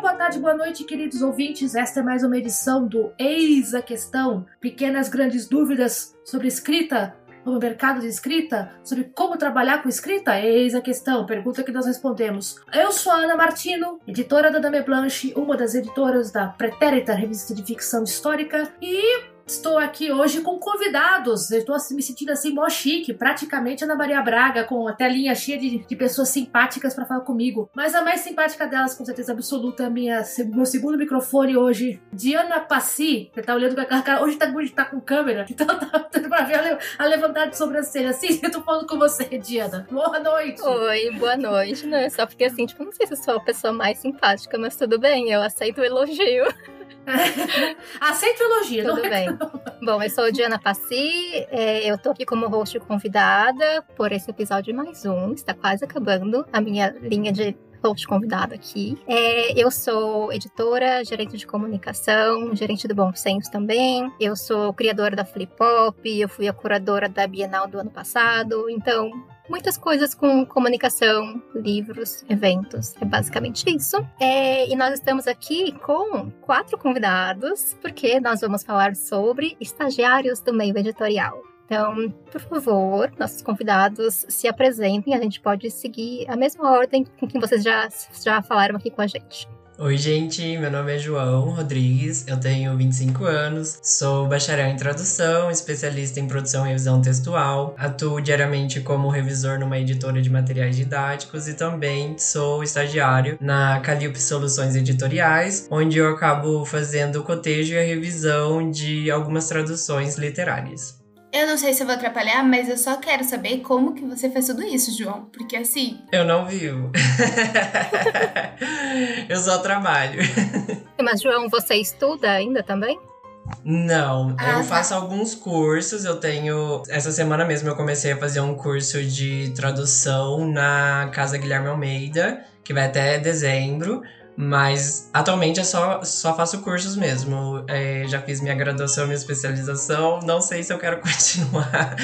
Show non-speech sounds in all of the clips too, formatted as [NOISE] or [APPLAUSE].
boa tarde, boa noite, queridos ouvintes. Esta é mais uma edição do Eis a Questão. Pequenas grandes dúvidas sobre escrita, sobre o mercado de escrita, sobre como trabalhar com escrita? Eis a questão, pergunta que nós respondemos. Eu sou a Ana Martino, editora da Dame Blanche, uma das editoras da Pretérita, revista de ficção histórica, e Estou aqui hoje com convidados. Estou me sentindo assim mó chique, praticamente Ana Maria Braga, com a telinha cheia de, de pessoas simpáticas para falar comigo. Mas a mais simpática delas, com certeza absoluta, é minha, meu segundo microfone hoje, Diana Passi, que tá olhando com a cara. Hoje tá, hoje tá com câmera, [LAUGHS] então tá pra ver a, levantada de sobrancelha. Sim, eu tô falando com você, Diana. Boa noite. Oi, boa noite, né? Só porque assim, tipo, não sei se eu sou a pessoa mais simpática, mas tudo bem, eu aceito o elogio. [LAUGHS] Aceito elogio. Tudo bem. Bom, eu sou Diana Passi, é, eu tô aqui como host convidada por esse episódio mais um, está quase acabando a minha linha de host convidada aqui. É, eu sou editora, gerente de comunicação, gerente do Bom Senso também. Eu sou criadora da Flip Pop, eu fui a curadora da Bienal do ano passado. Então, muitas coisas com comunicação, livros, eventos. É basicamente isso. É, e nós estamos aqui com quatro convidados, porque nós vamos falar sobre estagiários do meio editorial. Então, por favor, nossos convidados se apresentem. A gente pode seguir a mesma ordem com que vocês já, já falaram aqui com a gente. Oi, gente, meu nome é João Rodrigues, eu tenho 25 anos, sou bacharel em tradução, especialista em produção e revisão textual, atuo diariamente como revisor numa editora de materiais didáticos e também sou estagiário na Calilpe Soluções Editoriais, onde eu acabo fazendo o cotejo e a revisão de algumas traduções literárias. Eu não sei se eu vou atrapalhar, mas eu só quero saber como que você fez tudo isso, João. Porque assim. Eu não vivo. [LAUGHS] eu só trabalho. [LAUGHS] Mas, João, você estuda ainda também? Não, ah, eu tá. faço alguns cursos. Eu tenho. Essa semana mesmo eu comecei a fazer um curso de tradução na Casa Guilherme Almeida, que vai até dezembro. Mas atualmente eu só, só faço cursos mesmo. É, já fiz minha graduação, minha especialização. Não sei se eu quero [LAUGHS] continuar.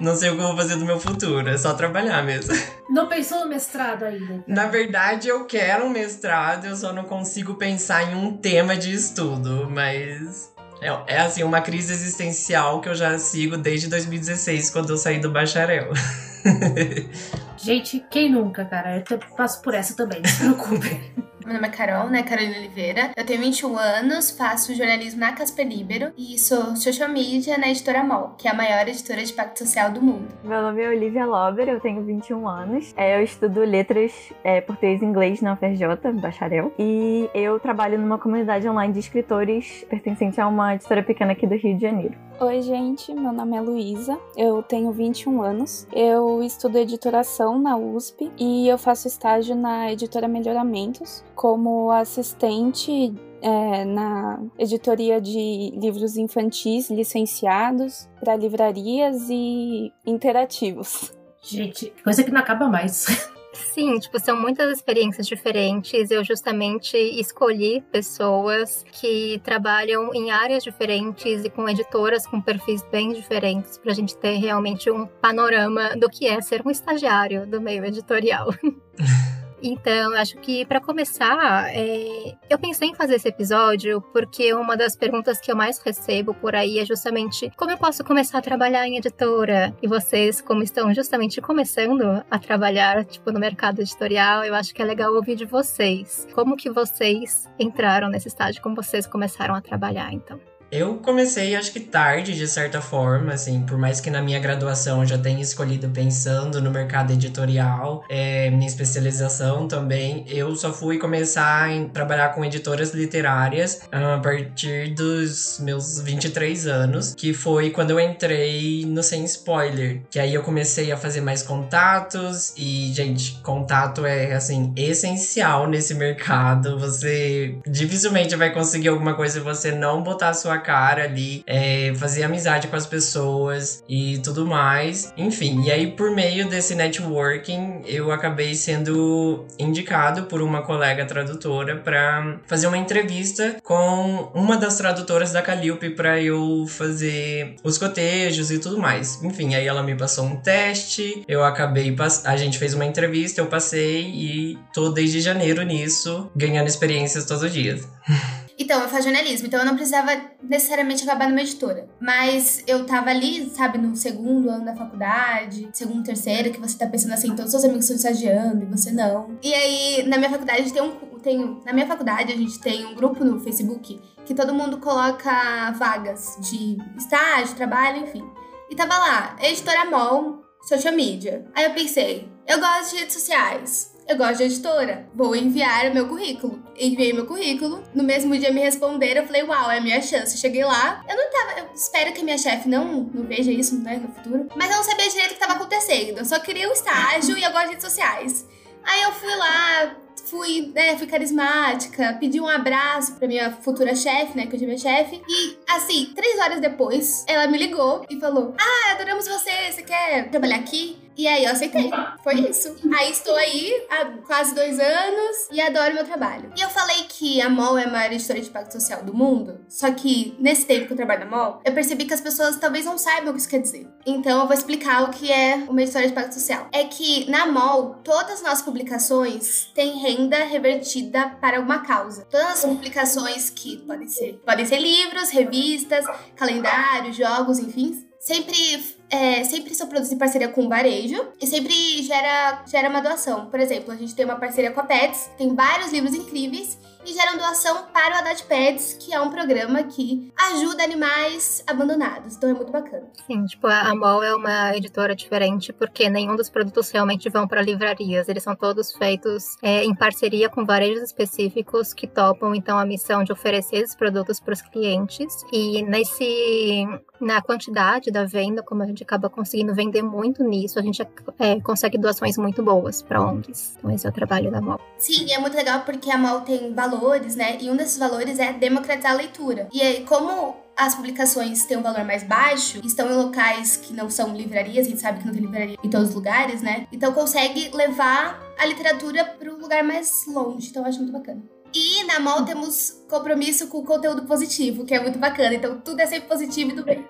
Não sei o que eu vou fazer do meu futuro. É só trabalhar mesmo. Não pensou no mestrado ainda? Na verdade, eu quero um mestrado, eu só não consigo pensar em um tema de estudo. Mas é, é assim, uma crise existencial que eu já sigo desde 2016, quando eu saí do bacharel. [LAUGHS] Gente, quem nunca, cara? Eu passo por essa também, não se preocupe. [LAUGHS] Meu nome é Carol, né? Carolina Oliveira. Eu tenho 21 anos, faço jornalismo na Casper Libero e sou social media na editora MOL, que é a maior editora de impacto social do mundo. Meu nome é Olivia Lober, eu tenho 21 anos. É, eu estudo letras é, português e inglês na UFRJ, bacharel. E eu trabalho numa comunidade online de escritores pertencente a uma editora pequena aqui do Rio de Janeiro. Oi, gente, meu nome é Luísa, eu tenho 21 anos, eu estudo editoração na USP e eu faço estágio na editora Melhoramentos como assistente é, na editoria de livros infantis licenciados para livrarias e interativos. Gente, coisa que não acaba mais. [LAUGHS] Sim, tipo, são muitas experiências diferentes. Eu justamente escolhi pessoas que trabalham em áreas diferentes e com editoras com perfis bem diferentes para a gente ter realmente um panorama do que é ser um estagiário do meio editorial. [LAUGHS] Então, acho que para começar, é... eu pensei em fazer esse episódio porque uma das perguntas que eu mais recebo por aí é justamente como eu posso começar a trabalhar em editora? E vocês, como estão justamente começando a trabalhar, tipo, no mercado editorial, eu acho que é legal ouvir de vocês. Como que vocês entraram nesse estágio? Como vocês começaram a trabalhar, então? Eu comecei, acho que tarde, de certa forma, assim, por mais que na minha graduação eu já tenha escolhido pensando no mercado editorial, é, minha especialização também, eu só fui começar a trabalhar com editoras literárias a partir dos meus 23 anos, que foi quando eu entrei no Sem Spoiler, que aí eu comecei a fazer mais contatos e, gente, contato é, assim, essencial nesse mercado, você dificilmente vai conseguir alguma coisa se você não botar a sua cara ali, é, fazer amizade com as pessoas e tudo mais. Enfim, e aí por meio desse networking, eu acabei sendo indicado por uma colega tradutora para fazer uma entrevista com uma das tradutoras da Calliope para eu fazer os cotejos e tudo mais. Enfim, aí ela me passou um teste, eu acabei a gente fez uma entrevista, eu passei e tô desde janeiro nisso, ganhando experiências todos os dias. [LAUGHS] Então, eu faço jornalismo, então eu não precisava necessariamente acabar numa editora. Mas eu tava ali, sabe, no segundo ano da faculdade, segundo, terceiro, que você tá pensando assim, todos os seus amigos estão estagiando e você não. E aí, na minha faculdade, tem um. Tem, na minha faculdade, a gente tem um grupo no Facebook que todo mundo coloca vagas de estágio, trabalho, enfim. E tava lá, editora MOL, social media. Aí eu pensei, eu gosto de redes sociais eu gosto de editora, vou enviar o meu currículo. Enviei meu currículo, no mesmo dia me responderam, eu falei, uau, é a minha chance. Cheguei lá, eu não tava, eu espero que a minha chefe não, não veja isso, né, no futuro, mas eu não sabia direito o que tava acontecendo, eu só queria um estágio e eu gosto de redes sociais. Aí eu fui lá, fui, né, fui carismática, pedi um abraço pra minha futura chefe, né, que hoje é minha chefe. E, assim, três horas depois, ela me ligou e falou: Ah, adoramos você, você quer trabalhar aqui? E aí eu aceitei. Foi isso. Aí estou aí há quase dois anos e adoro meu trabalho. E eu falei que a MOL é a maior editora de impacto social do mundo. Só que nesse tempo que eu trabalho na MOL, eu percebi que as pessoas talvez não saibam o que isso quer dizer. Então eu vou explicar o que é uma editora de impacto social. É que na MOL, todas as nossas publicações têm renda revertida para uma causa. Todas as publicações que podem ser, podem ser livros, revistas, calendários, jogos, enfim, sempre é, sempre são produzidos em parceria com o varejo e sempre gera, gera uma doação. Por exemplo, a gente tem uma parceria com a Pets, tem vários livros incríveis e geram doação para o Haddad Pets, que é um programa que ajuda animais abandonados. Então é muito bacana. Sim, tipo, a MOL é uma editora diferente porque nenhum dos produtos realmente vão para livrarias. Eles são todos feitos é, em parceria com varejos específicos que topam então a missão de oferecer esses produtos para os clientes. E nesse na quantidade da venda, como a gente acaba conseguindo vender muito nisso, a gente é, consegue doações muito boas para ONGs. Então esse é o trabalho da MOL. Sim, é muito legal porque a MOL tem valor valores, né? E um desses valores é democratizar a leitura. E aí, como as publicações têm um valor mais baixo, estão em locais que não são livrarias, a gente sabe que não tem livraria em todos os lugares, né? Então consegue levar a literatura para um lugar mais longe. Então eu acho muito bacana. E na MOL temos compromisso com o conteúdo positivo, que é muito bacana. Então tudo é sempre positivo e do bem.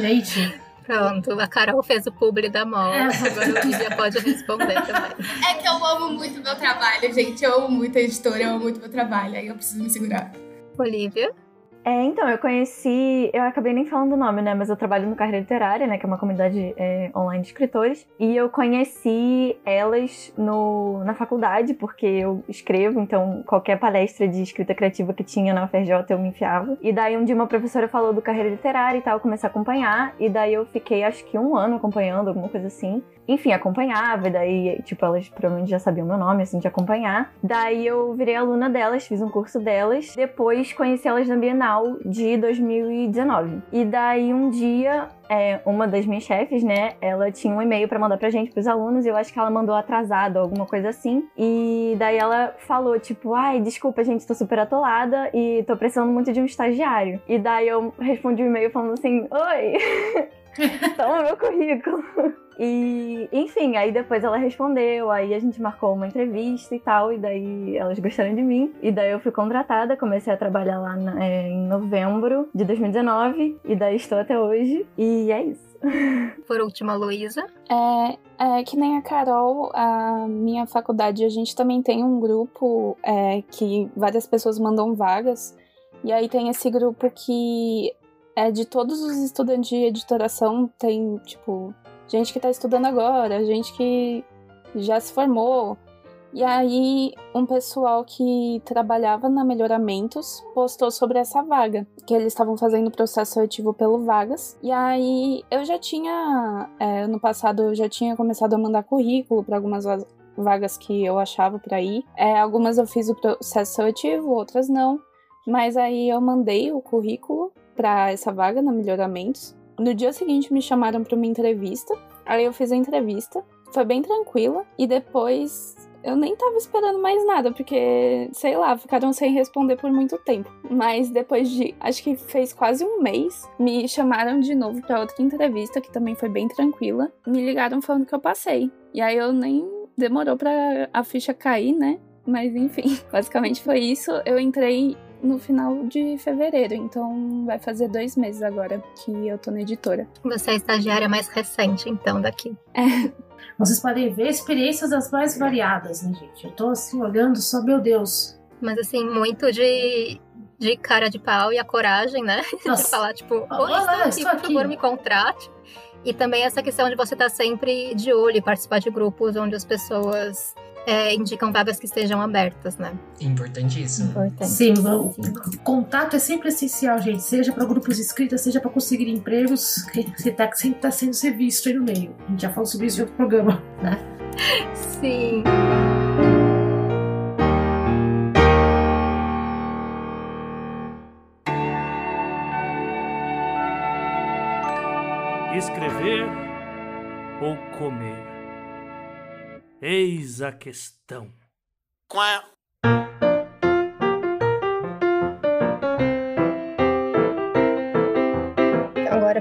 Gente, Pronto, a Carol fez o publi da mão. É. Agora o Lívia pode responder também. É que eu amo muito meu trabalho, gente. Eu amo muito a editora, eu amo muito meu trabalho. Aí eu preciso me segurar. Olivia? É, então, eu conheci. Eu acabei nem falando o nome, né? Mas eu trabalho no Carreira Literária, né? Que é uma comunidade é, online de escritores. E eu conheci elas no, na faculdade, porque eu escrevo, então qualquer palestra de escrita criativa que tinha na UFRJ eu me enfiava. E daí um dia uma professora falou do Carreira Literária e tal, eu comecei a acompanhar. E daí eu fiquei acho que um ano acompanhando, alguma coisa assim enfim, acompanhava, e daí, tipo, elas provavelmente já sabiam meu nome, assim, de acompanhar. Daí eu virei aluna delas, fiz um curso delas, depois conheci elas na Bienal de 2019. E daí um dia, é, uma das minhas chefes, né, ela tinha um e-mail para mandar pra gente, pros alunos, e eu acho que ela mandou atrasado, alguma coisa assim. E daí ela falou, tipo, ai, desculpa, gente, tô super atolada e tô precisando muito de um estagiário. E daí eu respondi o e-mail falando assim, oi! [LAUGHS] [LAUGHS] Toma meu currículo. E, enfim, aí depois ela respondeu, aí a gente marcou uma entrevista e tal, e daí elas gostaram de mim. E daí eu fui contratada, comecei a trabalhar lá na, é, em novembro de 2019, e daí estou até hoje, e é isso. [LAUGHS] Por último, a Luísa. É, é, que nem a Carol, a minha faculdade, a gente também tem um grupo é, que várias pessoas mandam vagas. E aí tem esse grupo que é de todos os estudantes de editoração, tem, tipo, gente que tá estudando agora, gente que já se formou. E aí, um pessoal que trabalhava na Melhoramentos postou sobre essa vaga, que eles estavam fazendo processo seletivo pelo Vagas. E aí, eu já tinha, é, no passado, eu já tinha começado a mandar currículo para algumas vagas que eu achava para ir. É, algumas eu fiz o processo seletivo, outras não. Mas aí eu mandei o currículo para essa vaga na Melhoramentos. No dia seguinte me chamaram para uma entrevista. Aí eu fiz a entrevista, foi bem tranquila e depois eu nem tava esperando mais nada, porque, sei lá, ficaram sem responder por muito tempo. Mas depois de, acho que fez quase um mês, me chamaram de novo para outra entrevista, que também foi bem tranquila. Me ligaram falando que eu passei. E aí eu nem demorou para a ficha cair, né? Mas enfim, [LAUGHS] basicamente foi isso. Eu entrei no final de fevereiro, então vai fazer dois meses agora que eu tô na editora. Você é a estagiária mais recente, então, daqui. É. Vocês podem ver experiências das mais variadas, né, gente? Eu tô assim olhando só, meu Deus. Mas assim, muito de, de cara de pau e a coragem, né? [LAUGHS] Nossa. De falar, tipo, oi, Olá, estou aqui, por aqui. favor, me contrate. E também essa questão de você estar sempre de olho e participar de grupos onde as pessoas é, indicam vagas que estejam abertas, né? Importantíssimo. Importante. Sim, o contato é sempre essencial, gente. Seja para grupos de escrita, seja para conseguir empregos, que você tá, sempre tá sendo visto aí no meio. A gente já falou sobre isso em outro programa, né? [LAUGHS] Sim. Escrever ou comer? Eis a questão. Agora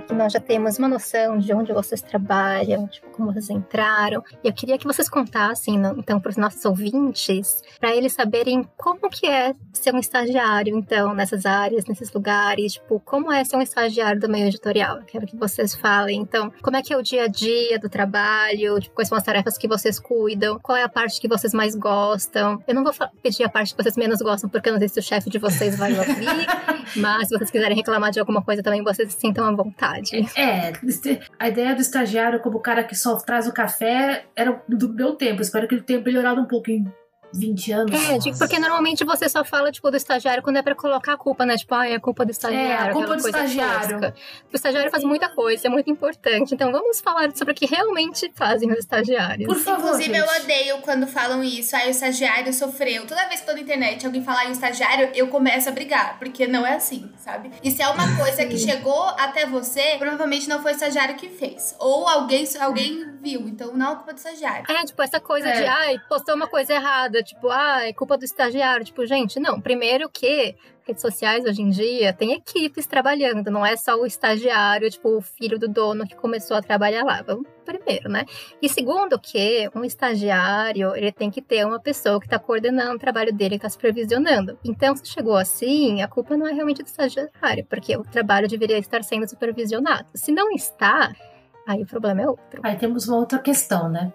que nós já temos uma noção de onde vocês trabalham, tipo, como vocês entraram, eu queria que vocês contassem, então, para os nossos ouvintes, para eles saberem como que é ser um estagiário, então, nessas áreas, nesses lugares, tipo, como é ser um estagiário do meio editorial. Eu quero que vocês falem, então, como é que é o dia a dia do trabalho, tipo, quais são as tarefas que vocês cuidam, qual é a parte que vocês mais gostam. Eu não vou pedir a parte que vocês menos gostam, porque eu não sei se o chefe de vocês vai ouvir, [LAUGHS] mas se vocês quiserem reclamar de alguma coisa também, vocês se sintam à vontade. É, este- a ideia do estagiário como o cara que só traz o café era do meu tempo. Espero que ele tenha melhorado um em 20 anos. É, digo, porque normalmente você só fala, tipo, do estagiário quando é pra colocar a culpa, né? Tipo, ah, é a culpa do estagiário. É, a culpa do coisa estagiário. tosca. O estagiário faz muita coisa, é muito importante. Então vamos falar sobre o que realmente fazem os estagiários. Por favor, Inclusive, eu gente. odeio quando falam isso. Aí o estagiário sofreu. Toda vez que tô na internet alguém falar em estagiário, eu começo a brigar. Porque não é assim, sabe? E se é uma [LAUGHS] coisa que chegou até você, provavelmente não foi o estagiário que fez. Ou alguém, alguém viu. Então não é culpa do estagiário. É, tipo, essa coisa É. de, ai, postou uma coisa errada, tipo, ah, é culpa do estagiário. Tipo, gente, não. Primeiro que redes sociais hoje em dia tem equipes trabalhando, não é só o estagiário, tipo, o filho do dono que começou a trabalhar lá. Vamos primeiro, né? E segundo que um estagiário, ele tem que ter uma pessoa que está coordenando o trabalho dele, que está supervisionando. Então, se chegou assim, a culpa não é realmente do estagiário, porque o trabalho deveria estar sendo supervisionado. Se não está, aí o problema é outro. Aí temos uma outra questão, né?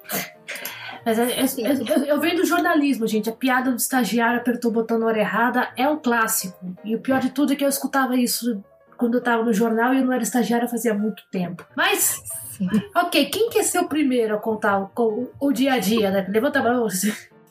Mas é- é- é- eu, venho do jornalismo, gente. A piada do estagiário apertou o botão na hora errada é um clássico. E o pior de tudo é que eu escutava isso quando eu tava no jornal e eu não era estagiária fazia muito tempo. Mas, Sim. ok, quem quer ser o primeiro a contar o, o- o dia a dia, né? Levanta a mão.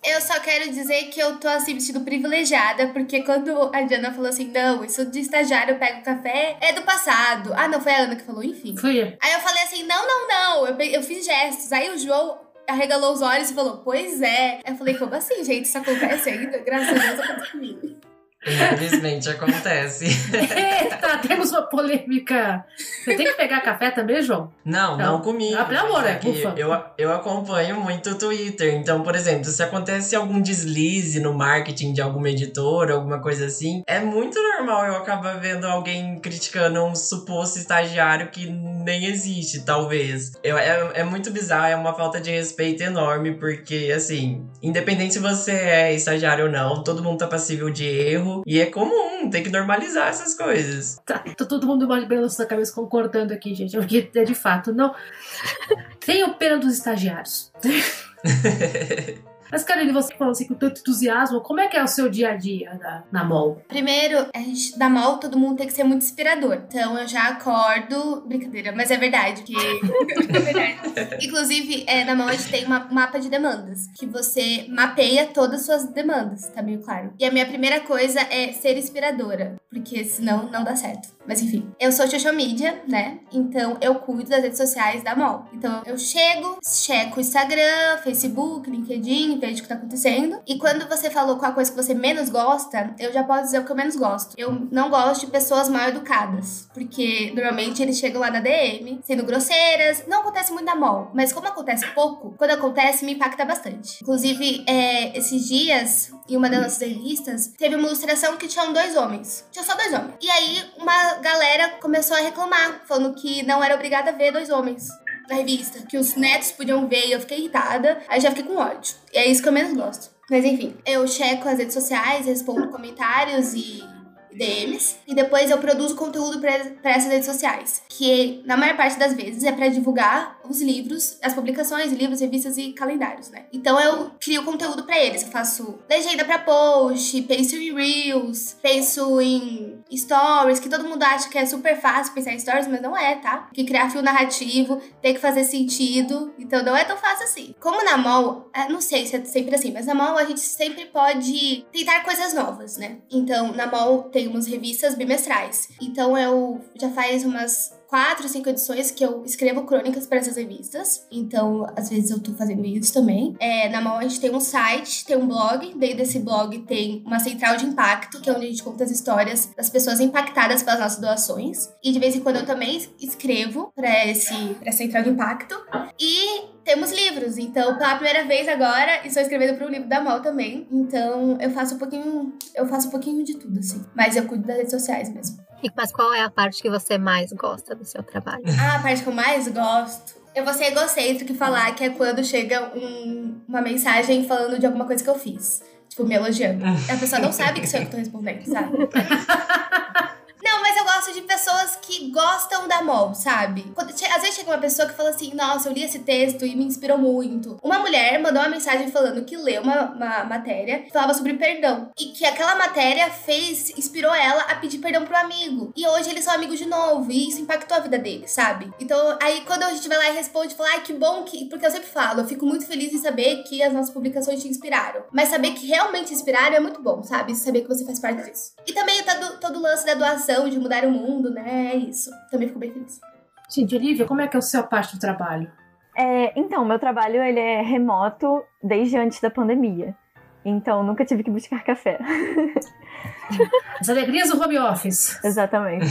Eu só quero dizer que eu tô assim, me sentindo privilegiada, porque quando a Diana falou assim, não, isso de estagiário pega o café é do passado. Ah, não, foi a Ana que falou, enfim. Fui. Aí eu falei assim, não, não, não, eu, eu fiz gestos. Aí o João arregalou os olhos e falou, pois é. Eu falei, como assim, gente? Isso acontece ainda? Graças a Deus acontece comigo. Infelizmente acontece. Eita, temos uma polêmica. Você tem que pegar café também, João? Não, Não. não, comigo. Ah, pelo amor, é, que eu, eu acompanho muito o Twitter. Então, por exemplo, se acontece algum deslize no marketing de alguma editora, alguma coisa assim, é muito normal eu acabar vendo alguém criticando um suposto estagiário que nem existe, talvez. Eu, é, é muito bizarro, é uma falta de respeito enorme, porque, assim, independente se você é estagiário ou não, todo mundo tá passível de erro. E é comum, tem que normalizar essas coisas. Tá, tá todo mundo balançando a cabeça concordando aqui, gente. Porque é de fato, não. Tenho pena dos estagiários. [LAUGHS] Mas, Karine, você falou assim com tanto entusiasmo, como é que é o seu dia a dia na, na MOL? Primeiro, a gente, da MOL, todo mundo tem que ser muito inspirador. Então eu já acordo. Brincadeira, mas é verdade. Que... é [LAUGHS] verdade. Inclusive, é, na MOL a gente tem um mapa de demandas. Que você mapeia todas as suas demandas, tá meio claro. E a minha primeira coisa é ser inspiradora. Porque senão não dá certo. Mas enfim, eu sou social media, né? Então eu cuido das redes sociais da MOL. Então eu chego, checo o Instagram, Facebook, LinkedIn, vejo o que tá acontecendo. E quando você falou qual a coisa que você menos gosta, eu já posso dizer o que eu menos gosto. Eu não gosto de pessoas mal educadas, porque normalmente eles chegam lá na DM sendo grosseiras. Não acontece muito na mall, mas como acontece pouco, quando acontece me impacta bastante. Inclusive, é, esses dias, em uma das nossas revistas, teve uma ilustração que tinham dois homens. Tinha só dois homens. E aí, uma galera começou a reclamar, falando que não era obrigada a ver dois homens na revista, que os netos podiam ver e eu fiquei irritada, aí já fiquei com ódio. E é isso que eu menos gosto. Mas enfim, eu checo as redes sociais, respondo comentários e DMs e depois eu produzo conteúdo para essas redes sociais, que na maior parte das vezes é para divulgar os livros, as publicações, livros, revistas e calendários, né? Então eu crio conteúdo para eles, eu faço legenda para post, penso em reels, penso em stories, que todo mundo acha que é super fácil pensar em stories, mas não é, tá? Que criar fio narrativo tem que fazer sentido, então não é tão fácil assim. Como na mall, é, não sei se é sempre assim, mas na mall a gente sempre pode tentar coisas novas, né? Então na mall tem umas revistas bimestrais. Então eu já faz umas quatro, cinco edições que eu escrevo crônicas para essas revistas. Então, às vezes eu tô fazendo isso também. É, na mão a gente tem um site, tem um blog. Dentro desse blog tem uma central de impacto, que é onde a gente conta as histórias das pessoas impactadas pelas nossas doações. E de vez em quando eu também escrevo para esse central de impacto. E temos livros. Então, pela primeira vez agora, estou escrevendo para o livro da Mal também. Então, eu faço um pouquinho, eu faço um pouquinho de tudo assim. Mas eu cuido das redes sociais mesmo. Mas qual é a parte que você mais gosta do seu trabalho? Ah, a parte que eu mais gosto. Eu vou ser egocêntrico e falar que é quando chega um, uma mensagem falando de alguma coisa que eu fiz. Tipo, me elogiando. A pessoa não sabe que sou eu que tô respondendo, sabe? [LAUGHS] Não, mas eu gosto de pessoas que gostam da MOL, sabe? Quando, às vezes chega uma pessoa que fala assim: Nossa, eu li esse texto e me inspirou muito. Uma mulher mandou uma mensagem falando que leu uma, uma matéria que falava sobre perdão. E que aquela matéria fez, inspirou ela a pedir perdão pro amigo. E hoje eles são amigos de novo. E isso impactou a vida dele, sabe? Então, aí quando a gente vai lá e responde, fala: Ai, que bom que. Porque eu sempre falo, eu fico muito feliz em saber que as nossas publicações te inspiraram. Mas saber que realmente inspiraram é muito bom, sabe? Saber que você faz parte disso. E também todo, todo o lance da doação de mudar o mundo, né? É isso. Também fico bem feliz. Gente, Olivia, como é que é o seu parte do trabalho? É, então, meu trabalho ele é remoto desde antes da pandemia. Então, nunca tive que buscar café. As alegrias do home office. Exatamente.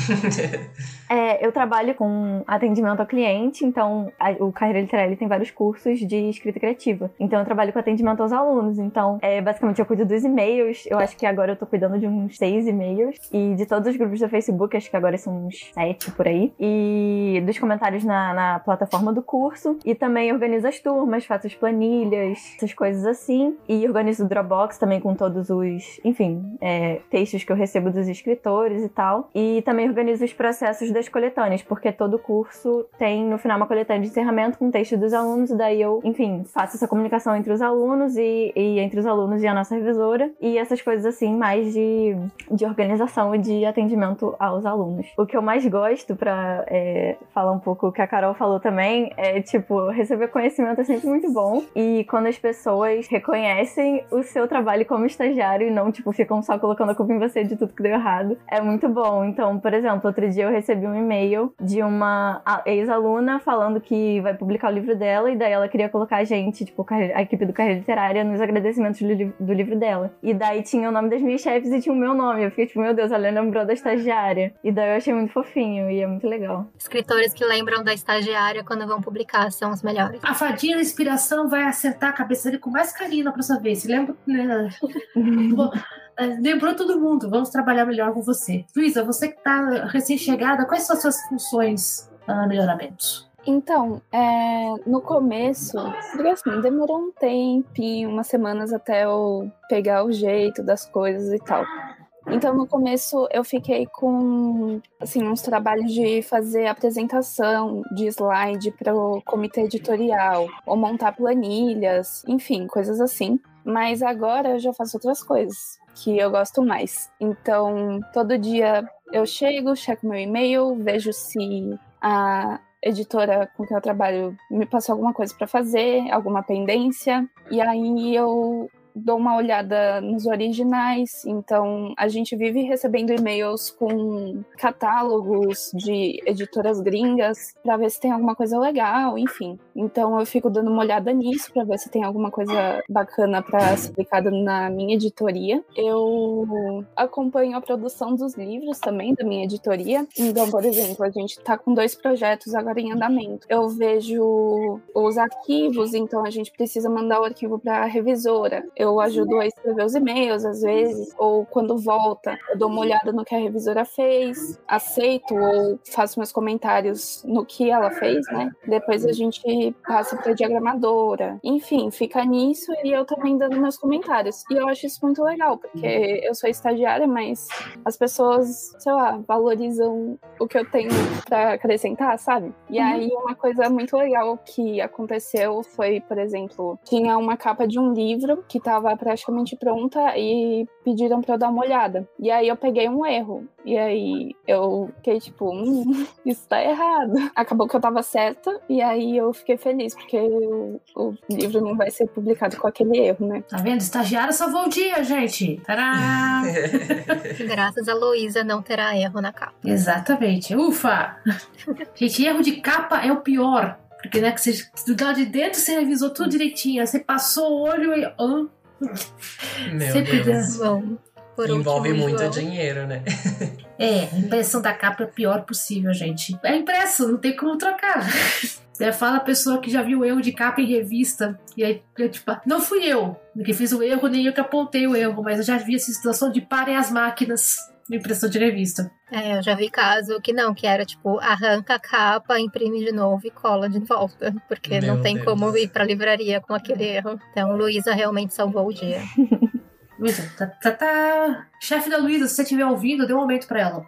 [LAUGHS] é, eu trabalho com atendimento ao cliente, então a, o Carreira Literária tem vários cursos de escrita criativa. Então eu trabalho com atendimento aos alunos. Então, é, basicamente, eu cuido dos e-mails. Eu acho que agora eu tô cuidando de uns seis e-mails. E de todos os grupos do Facebook, acho que agora são uns sete por aí. E dos comentários na, na plataforma do curso. E também organizo as turmas, faço as planilhas, essas coisas assim. E organizo o Dropbox também com todos os, enfim, é, textos que eu recebo dos escritores e tal. E também organizo os processos das coletâneas, porque todo curso tem no final uma coletânea de encerramento com texto dos alunos, e daí eu, enfim, faço essa comunicação entre os alunos e, e entre os alunos e a nossa revisora, e essas coisas assim, mais de, de organização e de atendimento aos alunos. O que eu mais gosto, pra é, falar um pouco o que a Carol falou também, é tipo, receber conhecimento é sempre muito bom, e quando as pessoas reconhecem o seu trabalho como estagiário e não, tipo, ficam só colocando a culpa em você de tudo que deu errado, é muito bom. Então, por exemplo, outro dia eu recebi um e-mail de uma ex-aluna falando que vai publicar o livro dela e daí ela queria colocar a gente, tipo, a equipe do Carreira Literária, nos agradecimentos do, livro dela. E daí tinha o nome das minhas chefes e tinha o meu nome. Eu fiquei tipo, meu Deus, ela lembrou da estagiária. E daí eu achei muito fofinho e é muito legal. Escritores que lembram da estagiária quando vão publicar são os melhores. A fadinha da inspiração vai acertar a cabeça dele com mais carinho na próxima vez. Você lembra? [LAUGHS] É, lembrou todo mundo. Vamos trabalhar melhor com você. Luísa, você que está recém-chegada, quais são as suas funções uh, melhoramentos? Então, é, no começo, assim, demorou um tempinho, umas semanas até eu pegar o jeito das coisas e tal. Então, no começo, eu fiquei com, assim, uns trabalhos de fazer apresentação de slide para o comitê editorial, ou montar planilhas, enfim, coisas assim. Mas agora eu já faço outras coisas que eu gosto mais. Então, todo dia eu chego, checo meu e-mail, vejo se a editora com quem eu trabalho me passou alguma coisa para fazer, alguma pendência, e aí eu dou uma olhada nos originais, então a gente vive recebendo e-mails com catálogos de editoras gringas para ver se tem alguma coisa legal, enfim. Então eu fico dando uma olhada nisso para ver se tem alguma coisa bacana para ser aplicada na minha editoria. Eu acompanho a produção dos livros também da minha editoria. Então, por exemplo, a gente tá com dois projetos agora em andamento. Eu vejo os arquivos, então a gente precisa mandar o arquivo para revisora. Eu ajudo a escrever os e-mails às vezes, ou quando volta, eu dou uma olhada no que a revisora fez, aceito ou faço meus comentários no que ela fez, né? Depois a gente passa para diagramadora. Enfim, fica nisso e eu também dando meus comentários. E eu acho isso muito legal, porque eu sou estagiária, mas as pessoas, sei lá, valorizam o que eu tenho para acrescentar, sabe? E Uhum. aí uma coisa muito legal que aconteceu foi, por exemplo, tinha uma capa de um livro que estava praticamente pronta e pediram para eu dar uma olhada. E aí eu peguei um erro. E aí eu fiquei tipo, hum, [LAUGHS] isso tá errado. Acabou que eu tava certa e aí eu fiquei feliz porque o, o livro não vai ser publicado com aquele erro, né? Tá vendo? Estagiário salvou o dia, gente. Tadá! [LAUGHS] Graças a Luísa não terá erro na capa. Exatamente. Ufa! Gente, erro de capa é o pior. Porque, né, que você, do lado de dentro você revisou tudo direitinho. Você passou o olho e. Meu Sempre Deus. Bom, por Envolve muito dinheiro, né? É, a impressão da capa é a pior possível, gente. É impresso, não tem como trocar. Você fala a pessoa que já viu o erro de capa em revista, e aí, eu, tipo, não fui eu que fiz o erro, nem eu que apontei o erro, mas eu já vi essa situação de parem as máquinas de impressão de revista. É, eu já vi caso que não, que era tipo, arranca a capa, imprime de novo e cola de volta. Porque Meu não tem Deus. como ir pra livraria com aquele erro. Então, Luísa realmente salvou o dia. [LAUGHS] Luísa, tá, tá, tá. Chefe da Luísa, se você estiver ouvindo, dê um aumento pra ela.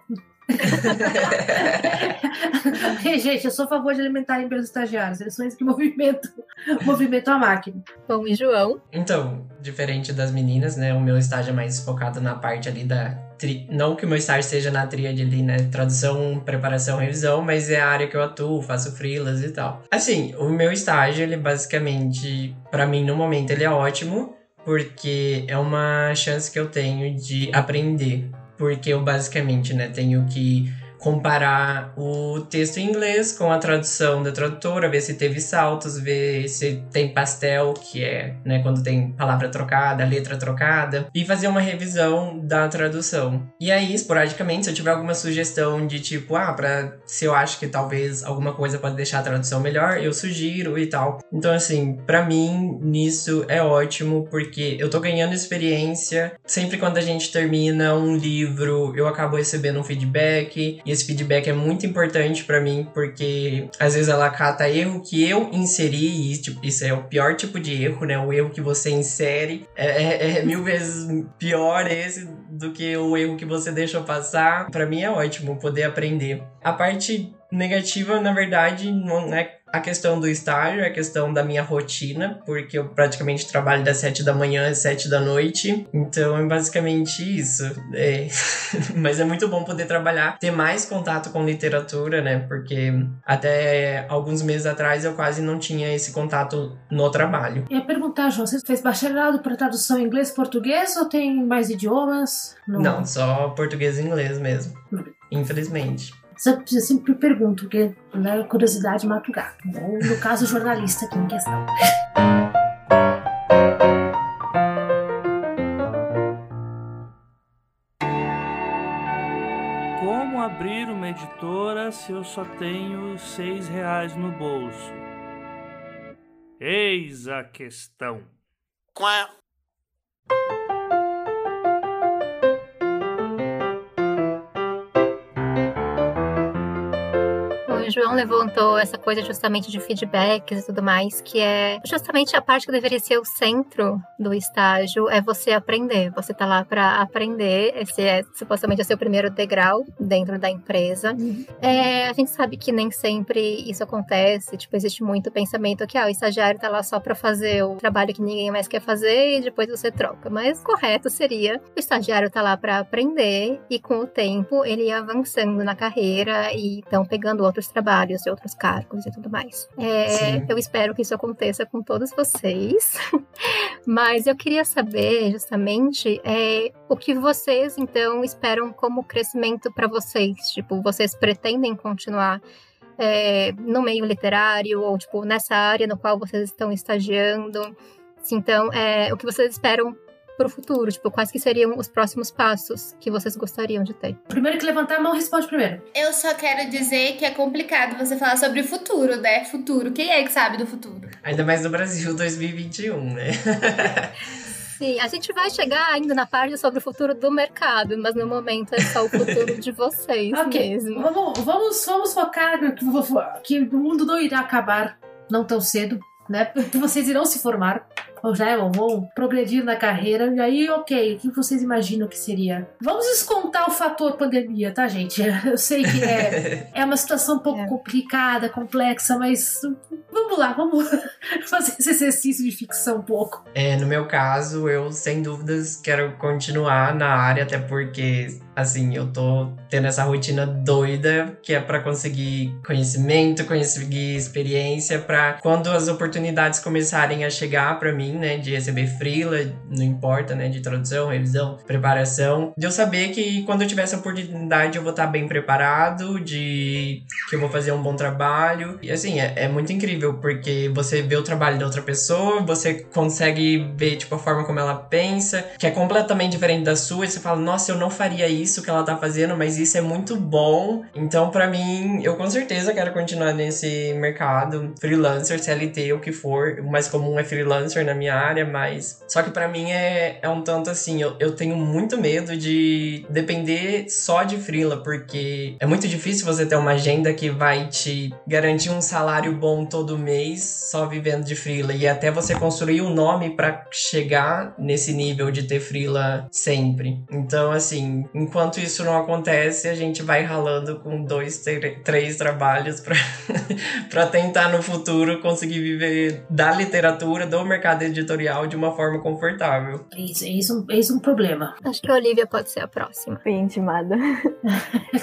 [LAUGHS] Gente, eu sou a favor de alimentarem bem os estagiários. Eles são eles que movimentam, [LAUGHS] movimentam a máquina. Bom, e João? Então, diferente das meninas, né? O meu estágio é mais focado na parte ali da. Tri... Não que o meu estágio seja na tríade ali, né? Tradução, preparação, revisão, mas é a área que eu atuo, faço freelas e tal. Assim, o meu estágio, ele basicamente, pra mim, no momento, ele é ótimo, porque é uma chance que eu tenho de aprender. Porque eu basicamente, né, tenho que comparar o texto em inglês com a tradução da tradutora, ver se teve saltos, ver se tem pastel, que é, né, quando tem palavra trocada, letra trocada, e fazer uma revisão da tradução. E aí, esporadicamente, se eu tiver alguma sugestão de tipo, ah, para se eu acho que talvez alguma coisa pode deixar a tradução melhor, eu sugiro e tal. Então, assim, para mim, nisso é ótimo, porque eu tô ganhando experiência. Sempre quando a gente termina um livro, eu acabo recebendo um feedback, e esse feedback é muito importante para mim, porque às vezes ela cata erro que eu inseri, e tipo, isso é o pior tipo de erro, né? O erro que você insere é, é- é mil vezes pior esse do que o erro que você deixou passar. Para mim é ótimo poder aprender. A parte negativa, na verdade, não é a questão do estágio, é a questão da minha rotina, porque eu praticamente trabalho das 7 da manhã às 7 da noite. Então é basicamente isso. É. [LAUGHS] Mas é muito bom poder trabalhar, ter mais contato com literatura, né? Porque até alguns meses atrás eu quase não tinha esse contato no trabalho. Eu ia perguntar, João, você fez bacharelado para tradução em inglês e português ou tem mais idiomas? Não, só português e inglês mesmo. Infelizmente. Eu eu sempre pergunto, porque né, curiosidade mata o gato. Ou, no caso, o jornalista aqui em questão. Como abrir uma editora se eu só tenho seis reais no bolso? Eis a questão. Bom, o João levantou essa coisa justamente de feedbacks e tudo mais, que é justamente a parte que deveria ser o centro do estágio, é você aprender. Você tá lá para aprender, esse é supostamente o seu primeiro degrau dentro da empresa. É, a gente sabe que nem sempre isso acontece, tipo, existe muito pensamento que ah, o estagiário tá lá só para fazer o trabalho que ninguém mais quer fazer e depois você troca. Mas correto seria o estagiário tá lá para aprender e com o tempo ele ir avançando na carreira e então pegando outros trabalhos e outros cargos e tudo mais. É, eu espero que isso aconteça com todos vocês. [LAUGHS] Mas eu queria saber, justamente, é, o que vocês, então, esperam como crescimento para vocês? Tipo, vocês pretendem continuar é, no meio literário ou, tipo, nessa área no qual vocês estão estagiando? Então, é, o que vocês esperam para o futuro? Tipo, quais que seriam os próximos passos que vocês gostariam de ter? Primeiro que levantar a mão, responde primeiro. Eu só quero dizer que é complicado você falar sobre o futuro, né? Futuro. Quem é que sabe do futuro? Ainda mais no Brasil 2021, né? [LAUGHS] Sim, a gente vai chegar ainda na parte sobre o futuro do mercado, mas no momento é só o futuro de vocês [LAUGHS] Ok, mesmo. Vamos, vamos, vamos focar que, que o mundo não irá acabar não tão cedo, né? Porque [LAUGHS] vocês irão se formar, já é, ou vão progredir na carreira, e aí, ok, o que vocês imaginam que seria? Vamos descontar o fator pandemia, tá, gente? [LAUGHS] Eu sei que é, [LAUGHS] é uma situação um pouco É. complicada, complexa, mas vamos lá, vamos [LAUGHS] fazer esse exercício de ficção um pouco. É, no meu caso, eu sem dúvidas quero continuar na área, até porque, assim, eu tô tendo essa rotina doida que é pra conseguir conhecimento, conseguir experiência, pra quando as oportunidades começarem a chegar pra mim, né, de receber freela, não importa, né, de tradução, revisão, preparação, de eu saber que quando eu tiver essa oportunidade eu vou estar bem preparado, de que eu vou fazer um bom trabalho. E assim, é, é muito incrível, porque você vê o trabalho da outra pessoa, você consegue ver, tipo, a forma como ela pensa, que é completamente diferente da sua, e você fala, nossa, eu não faria isso que ela tá fazendo, mas isso é muito bom. Então, pra mim, eu com certeza quero continuar nesse mercado, freelancer, CLT, o que for. O mais comum é freelancer na minha área, mas. Só que pra mim é, é um tanto assim, eu, eu tenho muito medo de depender só de freela, porque é muito difícil você ter uma agenda que vai te garantir um salário bom todo mês só vivendo de freela. E até você construir um nome pra chegar nesse nível de ter freela sempre. Então, assim, enquanto isso não acontece, a gente vai ralando com dois, três trabalhos [LAUGHS] pra tentar no futuro conseguir viver da literatura, do mercado editorial de uma forma confortável. Isso, é isso, é isso um problema. Acho que a Olivia pode ser a próxima. Fui intimada. [LAUGHS]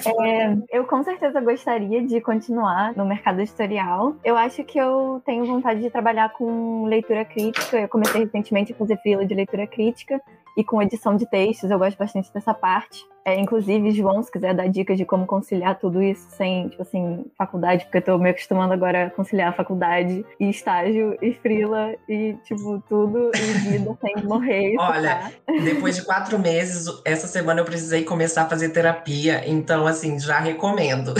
É, eu com certeza gostaria de continuar no mercado editorial. Eu acho que eu tenho vontade de trabalhar com leitura crítica. Eu comecei recentemente a fazer fila de leitura crítica e com edição de textos. Eu gosto bastante dessa parte. É, inclusive, João, se quiser dar dicas de como conciliar tudo isso sem, tipo assim, faculdade, porque eu tô me acostumando agora a conciliar faculdade e estágio e frila e, tipo, tudo e vida [LAUGHS] sem morrer. Olha, Depois de quatro meses, essa semana eu precisei começar a fazer terapia, então, assim, já recomendo.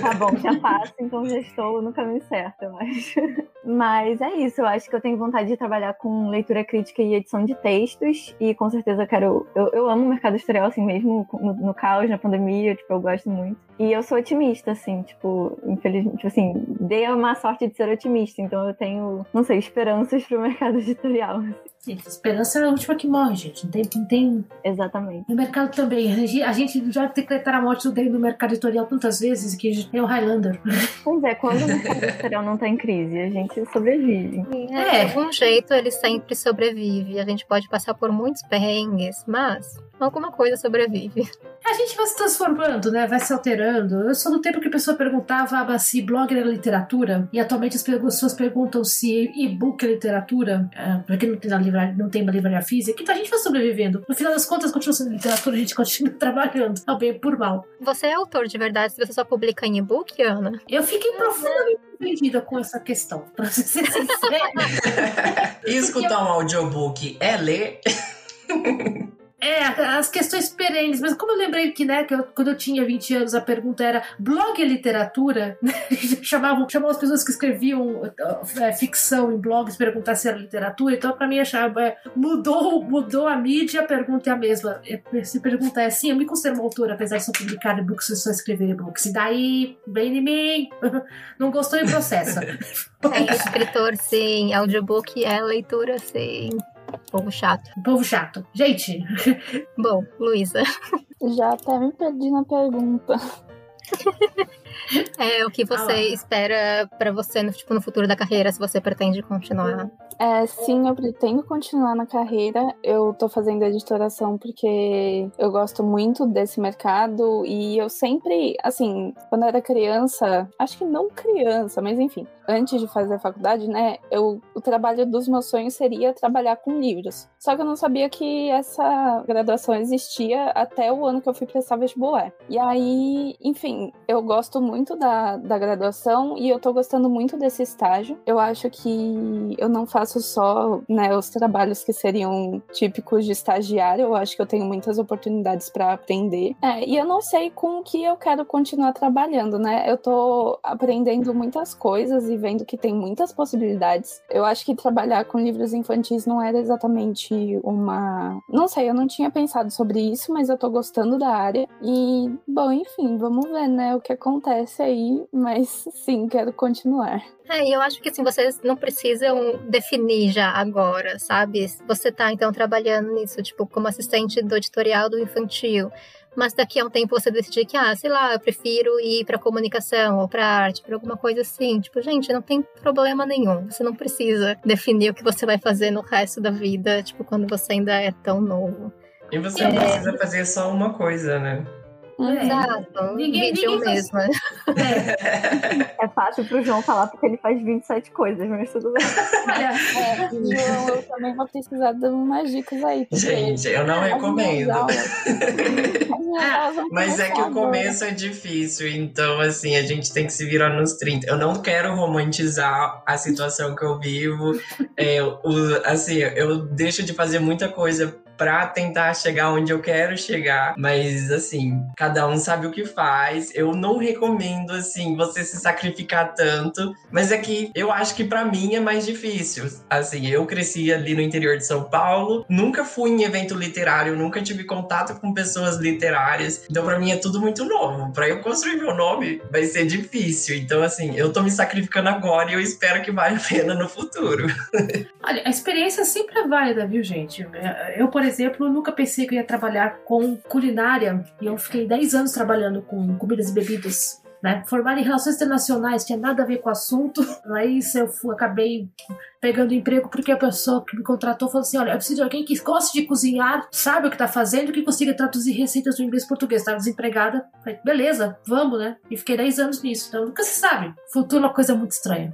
Tá bom, [LAUGHS] já faço, então já estou no caminho certo, eu acho. Mas é isso, eu acho que eu tenho vontade de trabalhar com leitura crítica e edição de textos, e com certeza eu quero. Eu, eu amo o mercado editorial assim mesmo, no, no caos, na pandemia, tipo, eu gosto muito. E eu sou otimista, assim, tipo, infelizmente, tipo assim, dei a má sorte de ser otimista, então eu tenho, não sei, esperanças pro mercado [LAUGHS] editorial. Gente, esperança é a última que morre, gente. Não tem, não tem Exatamente. No mercado também. A gente, já decretaram a morte do dele no mercado editorial tantas vezes que é o Highlander. Pois é, quando o mercado editorial não tá em crise, a gente sobrevive. É, de algum jeito ele sempre sobrevive. A gente pode passar por muitos perrengues, mas alguma coisa sobrevive. A gente vai se transformando, né? Vai se alterando. Eu sou do tempo que a pessoa perguntava se blog era literatura, e atualmente as pessoas perguntam se e-book é literatura, é, porque não tem, na livraria, não tem uma livraria física. Então a gente vai sobrevivendo. No final das contas, continua sendo literatura, a gente continua [LAUGHS] trabalhando, ao bem por mal. Você é autor de verdade se você só publica em e-book, Ana? Eu fiquei profundamente ofendida com essa questão, pra ser [LAUGHS] sincera. [LAUGHS] E escutar um audiobook é ler? É, as questões perenes, mas como eu lembrei que, né, que eu- quando eu tinha 20 anos a pergunta era blog é literatura? [LAUGHS] chamavam, chamavam as pessoas que escreviam é, ficção em blogs perguntar se era literatura, então pra mim achava, é, mudou, mudou a mídia, a pergunta é a mesma. É, Se pergunta é sim, eu me considero uma autora, apesar de só publicar e-books e só escrever e-books. E daí, vem em mim, [LAUGHS] não gostou e processa. [LAUGHS] É escritor, sim. Audiobook é leitura, sim. Povo chato. Povo chato. Gente, Bom, Luísa, Já até me perdi na pergunta. [LAUGHS] é o que você Ah espera pra você no, tipo, no futuro da carreira, se você pretende continuar É, sim, eu pretendo continuar na carreira. Eu tô fazendo editoração porque eu gosto muito desse mercado e eu sempre, assim, quando eu era criança, acho que não criança, mas enfim, antes de fazer a faculdade, né, eu, o trabalho dos meus sonhos seria trabalhar com livros. Só que eu não sabia que essa graduação existia até o ano que eu fui prestar vestibular. E aí, enfim, eu gosto muito da, da graduação e eu tô gostando muito desse estágio. Eu acho que eu não faço só, né, os trabalhos que seriam típicos de estagiário, eu acho que eu tenho muitas oportunidades para aprender. É, e eu não sei com o que eu quero continuar trabalhando, né? Eu tô aprendendo muitas coisas e vendo que tem muitas possibilidades. Eu acho que trabalhar com livros infantis não era exatamente uma. Não sei, eu não tinha pensado sobre isso, mas eu tô gostando da área. E, bom, enfim, vamos ver, né, o que acontece aí. Mas sim, quero continuar. É, e eu acho que assim, vocês não precisam definir já agora, sabe? Você tá então trabalhando nisso, tipo, como assistente do editorial do infantil mas daqui a um tempo você decidir que, ah, sei lá, eu prefiro ir para comunicação ou para arte, para alguma coisa assim. Tipo, gente, não tem problema nenhum. Você não precisa definir o que você vai fazer no resto da vida, tipo, quando você ainda é tão novo. E você é. precisa fazer só uma coisa, né? É. Exato. Ninguém, vídeo ninguém mesmo. Faz... É. é fácil pro João falar porque ele faz 27 coisas, mas tudo bem. É, João, eu também vou precisar de umas dicas aí. Gente, eu não recomendo. [LAUGHS] mas é que o começo é difícil, então assim, a gente tem que se virar nos 30. Eu não quero romantizar a situação que eu vivo. É, o, assim, eu deixo de fazer muita coisa para tentar chegar onde eu quero chegar. Mas, assim, cada um sabe o que faz. Eu não recomendo, assim, você se sacrificar tanto. Mas é que eu acho que para mim é mais difícil. Assim, eu cresci ali no interior de São Paulo, nunca fui em evento literário, nunca tive contato com pessoas literárias. Então, para mim é tudo muito novo. Para eu construir meu nome vai ser difícil. Então, assim, eu tô me sacrificando agora e eu espero que valha a pena no futuro. [LAUGHS] Olha, a experiência sempre é válida, viu, gente? Eu, por nunca pensei que eu ia trabalhar com culinária e eu fiquei 10 anos trabalhando com comidas e bebidas. Né? Formada em relações internacionais, tinha nada a ver com o assunto. [LAUGHS] Aí eu fui, acabei pegando emprego porque a pessoa que me contratou falou assim: Olha, eu preciso de alguém que goste de cozinhar, sabe o que tá fazendo, que consiga traduzir receitas do inglês e português. Estava desempregada. Falei, beleza, vamos, né? E fiquei 10 anos nisso. Então nunca se sabe. Futuro é uma coisa muito estranha.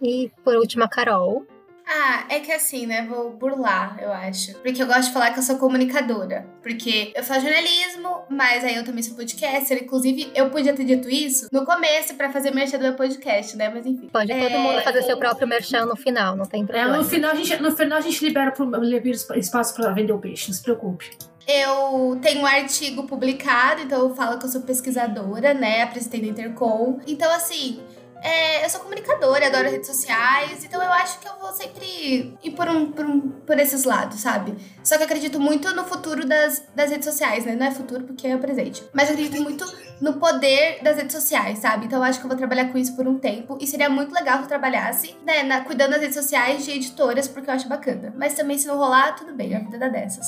E por último, a Carol. Ah, é que assim, né? Vou burlar, eu acho. Porque eu gosto de falar que eu sou comunicadora. Porque eu faço jornalismo, mas aí eu também sou podcaster. Inclusive, eu podia ter dito isso no começo para fazer merchan do meu podcast, né? Mas enfim. Pode é... todo mundo fazer seu próprio merchan no final, não tem problema. É, no final a gente, no final a gente libera, pro, libera espaço para vender o peixe, não se preocupe. Eu tenho um artigo publicado, então eu falo que eu sou pesquisadora, né? Apresentei no Intercom. Então, assim, é, eu sou comunicadora, adoro redes sociais, então eu acho que eu vou sempre ir por, um, por, um, por esses lados, sabe? Só que eu acredito muito no futuro das, das redes sociais, né? Não é futuro porque é o presente. Mas eu acredito muito no poder das redes sociais, sabe? Então eu acho que eu vou trabalhar com isso por um tempo. E seria muito legal que eu trabalhasse, né, na, cuidando das redes sociais de editoras, porque eu acho bacana. Mas também, se não rolar, tudo bem, a vida dá dessas.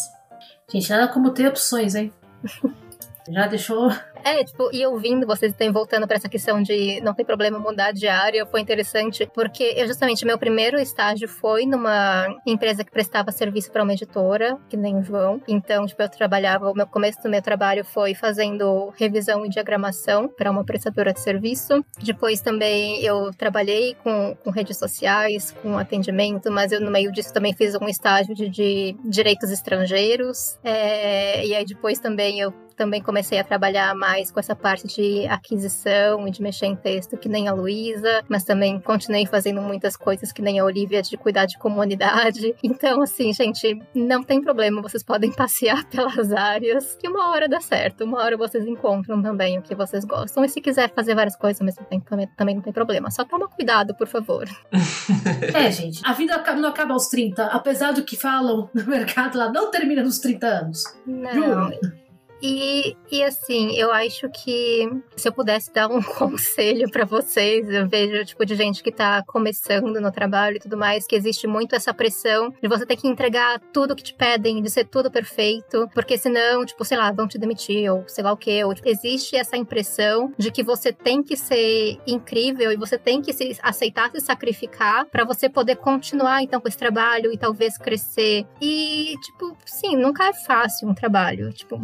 Gente, nada como ter opções, hein? [LAUGHS] Já deixou é, tipo, e ouvindo vocês estão voltando para essa questão de não tem problema mudar de área, foi interessante, porque eu justamente, meu primeiro estágio foi numa empresa que prestava serviço para uma editora, que nem o João. Então, tipo, eu trabalhava, o meu começo do meu trabalho foi fazendo revisão e diagramação para uma prestadora de serviço. Depois também eu trabalhei com, com redes sociais, com atendimento, mas eu no meio disso também fiz um estágio de, de direitos estrangeiros. É, e aí depois também eu também comecei a trabalhar mais com essa parte de aquisição e de mexer em texto, que nem a Luísa, mas também continuei fazendo muitas coisas que nem a Olivia de cuidar de comunidade. [LAUGHS] Então, assim, gente, não tem problema, vocês podem [LAUGHS] passear pelas áreas, que uma hora dá certo, uma hora vocês encontram também o que vocês gostam. E se quiser fazer várias coisas ao mesmo tempo, também, também não tem problema. Só toma cuidado, por favor. [LAUGHS] é, gente, a vida não acaba aos 30, apesar do que falam no mercado, ela não termina nos 30 anos. Não. Juro. E, e assim, eu acho que se eu pudesse dar um [LAUGHS] conselho para vocês, eu vejo tipo de gente que tá começando no trabalho e tudo mais, que existe muito essa pressão de você ter que entregar tudo que te pedem, de ser tudo perfeito, porque senão, tipo, sei lá, vão te demitir ou sei lá o que, ou tipo, existe essa impressão de que você tem que ser incrível e você tem que se aceitar se sacrificar para você poder continuar então com esse trabalho e talvez crescer. E tipo, sim, nunca é fácil um trabalho, tipo,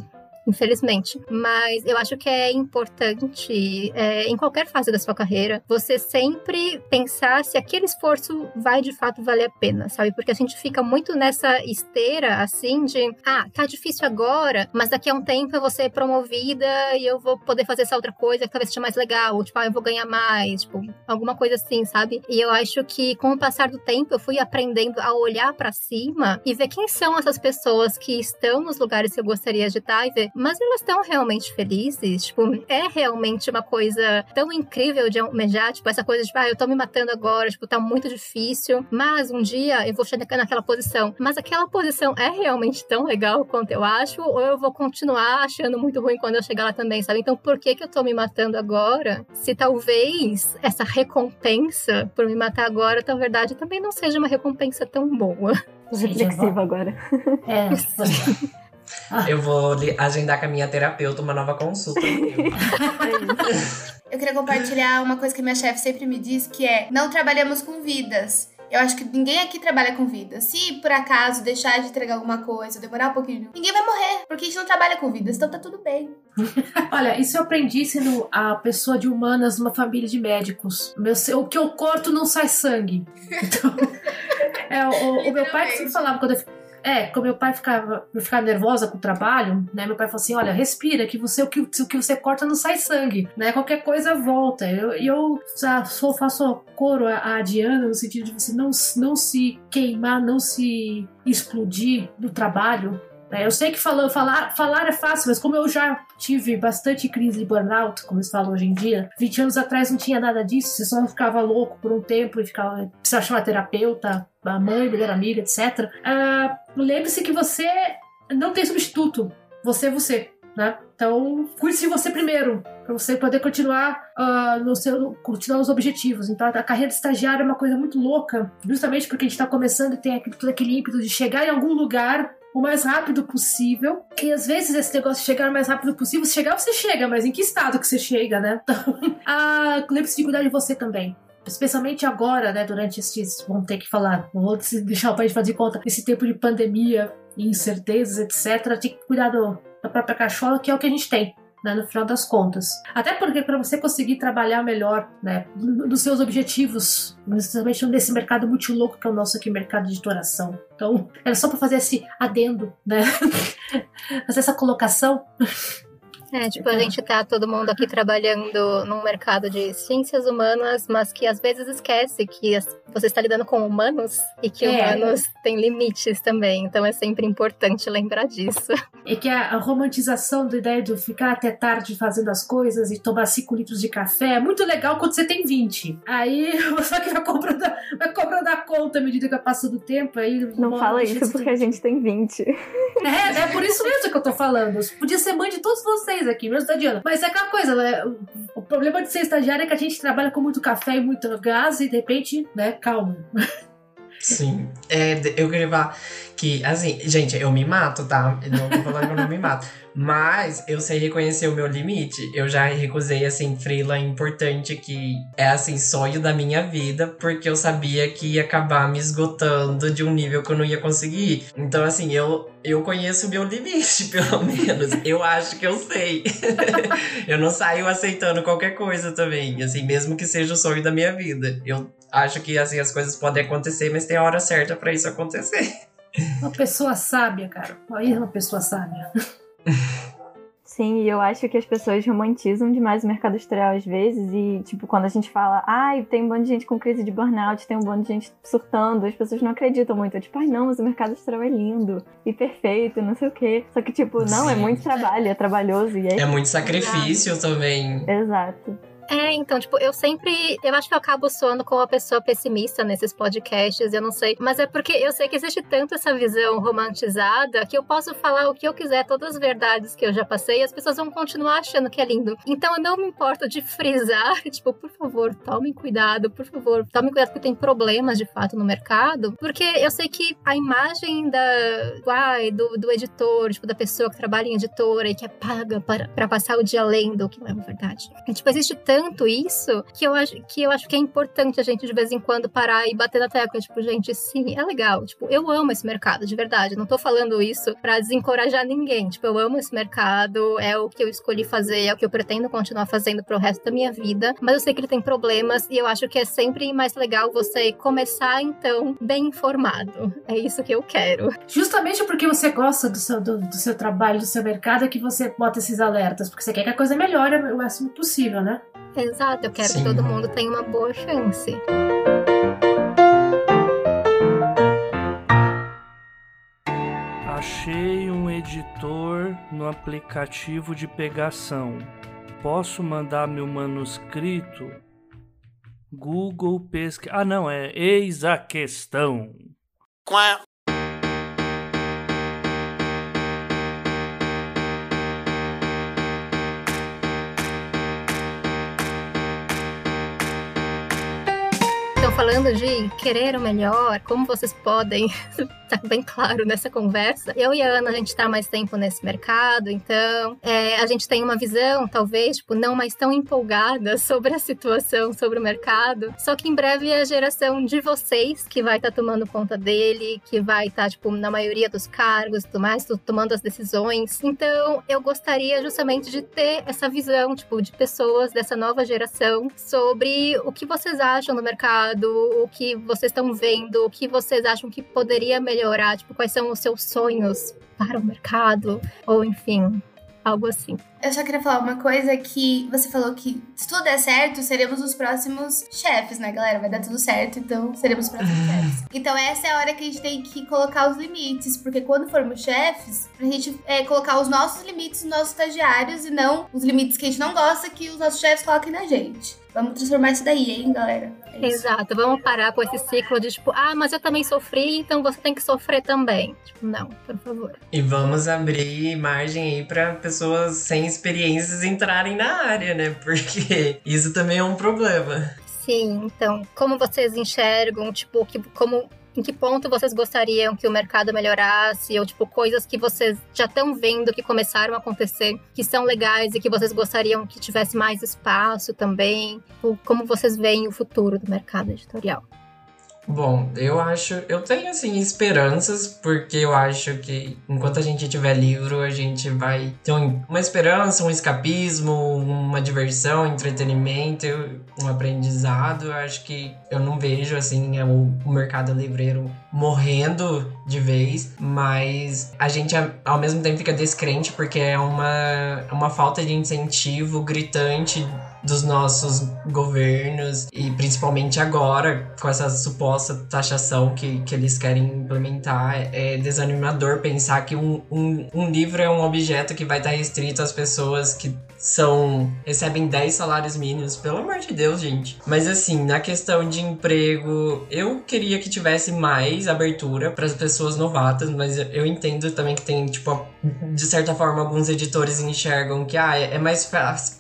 infelizmente. Mas eu acho que é importante, é, em qualquer fase da sua carreira, você sempre pensar se aquele esforço vai de fato valer a pena, sabe? Porque a gente fica muito nessa esteira, assim, de, ah, tá difícil agora, mas daqui a um tempo eu vou ser promovida e eu vou poder fazer essa outra coisa que talvez seja mais legal, ou tipo, ah, eu vou ganhar mais, tipo, alguma coisa assim, sabe? E eu acho que com o passar do tempo eu fui aprendendo a olhar para cima e ver quem são essas pessoas que estão nos lugares que eu gostaria de estar e ver, mas elas estão realmente felizes? Tipo, é realmente uma coisa tão incrível de almejar, tipo, essa coisa de, ah, eu tô me matando agora, tipo, tá muito difícil, mas um dia eu vou chegar naquela posição. Mas aquela posição é realmente tão legal quanto eu acho, ou eu vou continuar achando muito ruim quando eu chegar lá também, sabe? Então, por que que eu tô me matando agora? Se talvez essa recompensa por me matar agora, na verdade, também não seja uma recompensa tão boa. Reflexiva agora. É, [LAUGHS] [LAUGHS] Eu vou agendar com a minha terapeuta uma nova consulta. [LAUGHS] Eu queria compartilhar uma coisa que minha chefe sempre me diz, que é não trabalhamos com vidas. Eu acho que ninguém aqui trabalha com vidas. Se por acaso deixar de entregar alguma coisa, demorar um pouquinho, ninguém vai morrer, porque a gente não trabalha com vidas, então tá tudo bem. [LAUGHS] Olha, isso eu aprendi sendo a pessoa de humanas numa família de médicos. Meu, o que eu corto não sai sangue. [LAUGHS] Então, é, o, o meu pai sempre falava quando eu. É, quando meu pai ficava, eu ficava nervosa com o trabalho, né? Meu pai falou assim: olha, respira, que você o que, o que você corta não sai sangue, né? Qualquer coisa volta. E eu, eu já sou, faço coro a, a Diana no sentido de você não, não se queimar, não se explodir no trabalho, né? Eu sei que falou, falar, falar é fácil, mas como eu já tive bastante crise de burnout, como se fala hoje em dia, 20 anos atrás não tinha nada disso, você só ficava louco por um tempo e ficava, precisava chamar terapeuta, a mãe, melhor amiga, etc. Ah, Lembre-se que você não tem substituto, você é você. Né? Então, cuide de você primeiro, para você poder continuar ah, no seu, continuar os objetivos. Então, a carreira de estagiário é uma coisa muito louca, justamente porque a gente está começando e tem aquele, todo aquele ímpeto de chegar em algum lugar o mais rápido possível. E às vezes esse negócio de chegar o mais rápido possível, se chegar, você chega, mas em que estado que você chega, né? Então, [LAUGHS] ah, lembre-se de cuidar de você também. Especialmente agora, né? Durante esses. Vamos ter que falar. Vou deixar o país fazer conta. Esse tempo de pandemia incertezas, etc. Tem que cuidar do, da própria cachola, que é o que a gente tem. Né, no final das contas. Até porque para você conseguir trabalhar melhor né, nos seus objetivos, principalmente nesse mercado muito louco que é o nosso aqui, mercado de editoração. Então, era só para fazer esse adendo, né? [LAUGHS] fazer essa colocação. É, tipo, a gente tá todo mundo aqui trabalhando num mercado de ciências humanas, mas que às vezes esquece que as- você está lidando com humanos e que É. humanos têm limites também. Então é sempre importante lembrar disso. É que a, a romantização da ideia de ficar até tarde fazendo as coisas e tomar 5 litros de café é muito legal quando você tem 20. Aí [LAUGHS] você que vai cobrando, a- vai cobrando a conta à medida que vai passando o tempo. Aí Não fala isso porque a gente tem 20. É, é por isso mesmo que eu tô falando. Eu podia ser mãe de todos vocês aqui, mesmo da. Mas é aquela coisa, né? O problema de ser estagiário é que a gente trabalha com muito café e muito gás e de repente, né, calma. [LAUGHS] Sim. É, eu queria falar que, assim, gente, eu me mato, tá? Não tô falando que eu não me mato. Mas eu sei reconhecer o meu limite. Eu já recusei, assim, freela importante que é, assim, sonho da minha vida, porque eu sabia que ia acabar me esgotando de um nível que eu não ia conseguir. Então, assim, eu, eu conheço o meu limite, [LAUGHS] pelo menos. Eu acho que eu sei. [LAUGHS] eu não saio aceitando qualquer coisa também, assim, mesmo que seja o sonho da minha vida. Eu acho que, assim, as coisas podem acontecer, mas tem a hora certa pra isso acontecer. Uma pessoa sábia, cara. Aí é uma pessoa sábia. Sim, e eu acho que as pessoas romantizam demais o mercado editorial às vezes. E, tipo, quando a gente fala, ai, tem um bando de gente com crise de burnout, tem um bando de gente surtando, as pessoas não acreditam muito. É tipo, ai, não, mas o mercado editorial é lindo e perfeito, não sei o quê. Só que, tipo, não, é Sim. muito trabalho, é trabalhoso e é. É muito sacrifício também. Exato. É, então, tipo, eu sempre. Eu acho que eu acabo soando como uma pessoa pessimista nesses podcasts, eu não sei. Mas é porque eu sei que existe tanto essa visão romantizada que eu posso falar o que eu quiser, todas as verdades que eu já passei, e as pessoas vão continuar achando que é lindo. Então eu não me importo de frisar, [LAUGHS] tipo, por favor, tomem cuidado, por favor, tomem cuidado porque tem problemas de fato no mercado. Porque eu sei que a imagem da. Uai, do, do editor, tipo, da pessoa que trabalha em editora e que é paga para, para passar o dia lendo, que não é verdade. E, tipo, existe tanto isso que eu, acho, que eu acho que é importante a gente de vez em quando parar e bater na tecla. Tipo, gente, sim, é legal. Tipo, eu amo esse mercado, de verdade. Não tô falando isso para desencorajar ninguém. Tipo, eu amo esse mercado, é o que eu escolhi fazer, é o que eu pretendo continuar fazendo pro resto da minha vida. Mas eu sei que ele tem problemas e eu acho que é sempre mais legal você começar, então, bem informado. É isso que eu quero. Justamente porque você gosta do seu, do, do seu trabalho, do seu mercado, é que você bota esses alertas. Porque você quer que a coisa melhore o máximo possível, né? Exato, eu quero Sim. que todo mundo tenha uma boa chance. Achei um editor no aplicativo de pegação. Posso mandar meu manuscrito? Google pesquisa. Ah, não, é eis a questão. Quá. Falando de querer o melhor, como vocês podem [LAUGHS] tá bem claro nessa conversa. Eu e a Ana, a gente tá mais tempo nesse mercado, então é, a gente tem uma visão, talvez, tipo, não mais tão empolgada [LAUGHS] sobre a situação, sobre o mercado. Só que em breve é a geração de vocês que vai estar tá tomando conta dele, que vai estar, tá, tipo, na maioria dos cargos tudo mais, tomando as decisões. Então, eu gostaria justamente de ter essa visão, tipo, de pessoas dessa nova geração sobre o que vocês acham do mercado, o que vocês estão vendo, o que vocês acham que poderia melhorar, tipo, quais são os seus sonhos para o mercado, ou enfim, algo assim. Eu só queria falar uma coisa que você falou que se tudo der certo, seremos os próximos chefes, né, galera? Vai dar tudo certo, então seremos os próximos chefes. Então essa é a hora que a gente tem que colocar os limites, porque quando formos chefes, pra gente é, colocar os nossos limites nos nossos estagiários e não os limites que a gente não gosta que os nossos chefes coloquem na gente. Vamos transformar isso daí, hein, galera? É Exato, vamos parar com esse ciclo de tipo, ah, mas eu também sofri, então você tem que sofrer também. Tipo, não, por favor. E vamos abrir margem aí para pessoas sem experiências entrarem na área, né? Porque [LAUGHS] isso também é um problema. Sim, então, como vocês enxergam, tipo, que, como em que ponto vocês gostariam que o mercado melhorasse, ou tipo, coisas que vocês já estão vendo que começaram a acontecer, que são legais e que vocês gostariam que tivesse mais espaço também, como vocês veem o futuro do mercado editorial. Bom, eu acho, eu tenho assim esperanças, porque eu acho que enquanto a gente tiver livro, a gente vai ter uma esperança, um escapismo, uma diversão, entretenimento, um aprendizado. Eu acho que eu não vejo assim é o, o mercado livreiro morrendo de vez, mas a gente ao mesmo tempo fica descrente porque é uma, uma falta de incentivo gritante dos nossos governos e principalmente agora com essa suposta taxação que, que eles querem implementar é desanimador pensar que um, um, um livro é um objeto que vai estar restrito às pessoas que são recebem 10 salários mínimos, pelo amor de Deus, gente. Mas assim, na questão de emprego, eu queria que tivesse mais abertura para as pessoas novatas, mas eu entendo também que tem, tipo, de certa forma, alguns editores enxergam que ah, é mais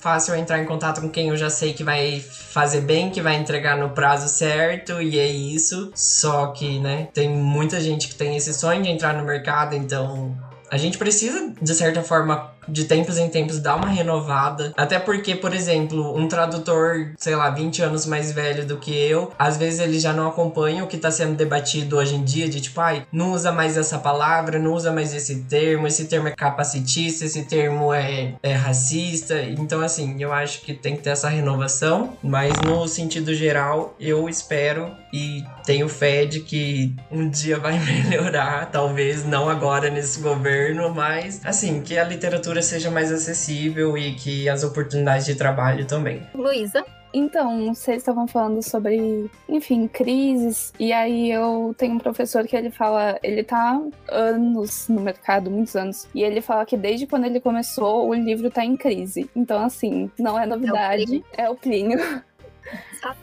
fácil entrar em contato com quem eu já sei que vai fazer bem, que vai entregar no prazo certo, e é isso. Só que, né, tem muita gente que tem esse sonho de entrar no mercado, então a gente precisa, de certa forma, de tempos em tempos dar uma renovada. Até porque, por exemplo, um tradutor, sei lá, 20 anos mais velho do que eu, às vezes ele já não acompanha o que está sendo debatido hoje em dia, de tipo, ai, não usa mais essa palavra, não usa mais esse termo, esse termo é capacitista, esse termo é, é racista. Então, assim, eu acho que tem que ter essa renovação, mas no sentido geral, eu espero e tenho fé de que um dia vai [LAUGHS] melhorar, talvez não agora nesse governo, mas assim, que a literatura seja mais acessível e que as oportunidades de trabalho também. Luísa? Então, vocês estavam falando sobre, enfim, crises, e aí eu tenho um professor que ele fala, ele tá anos no mercado, muitos anos, e ele fala que desde quando ele começou, o livro tá em crise. Então, assim, não é novidade, é o Plínio. [LAUGHS]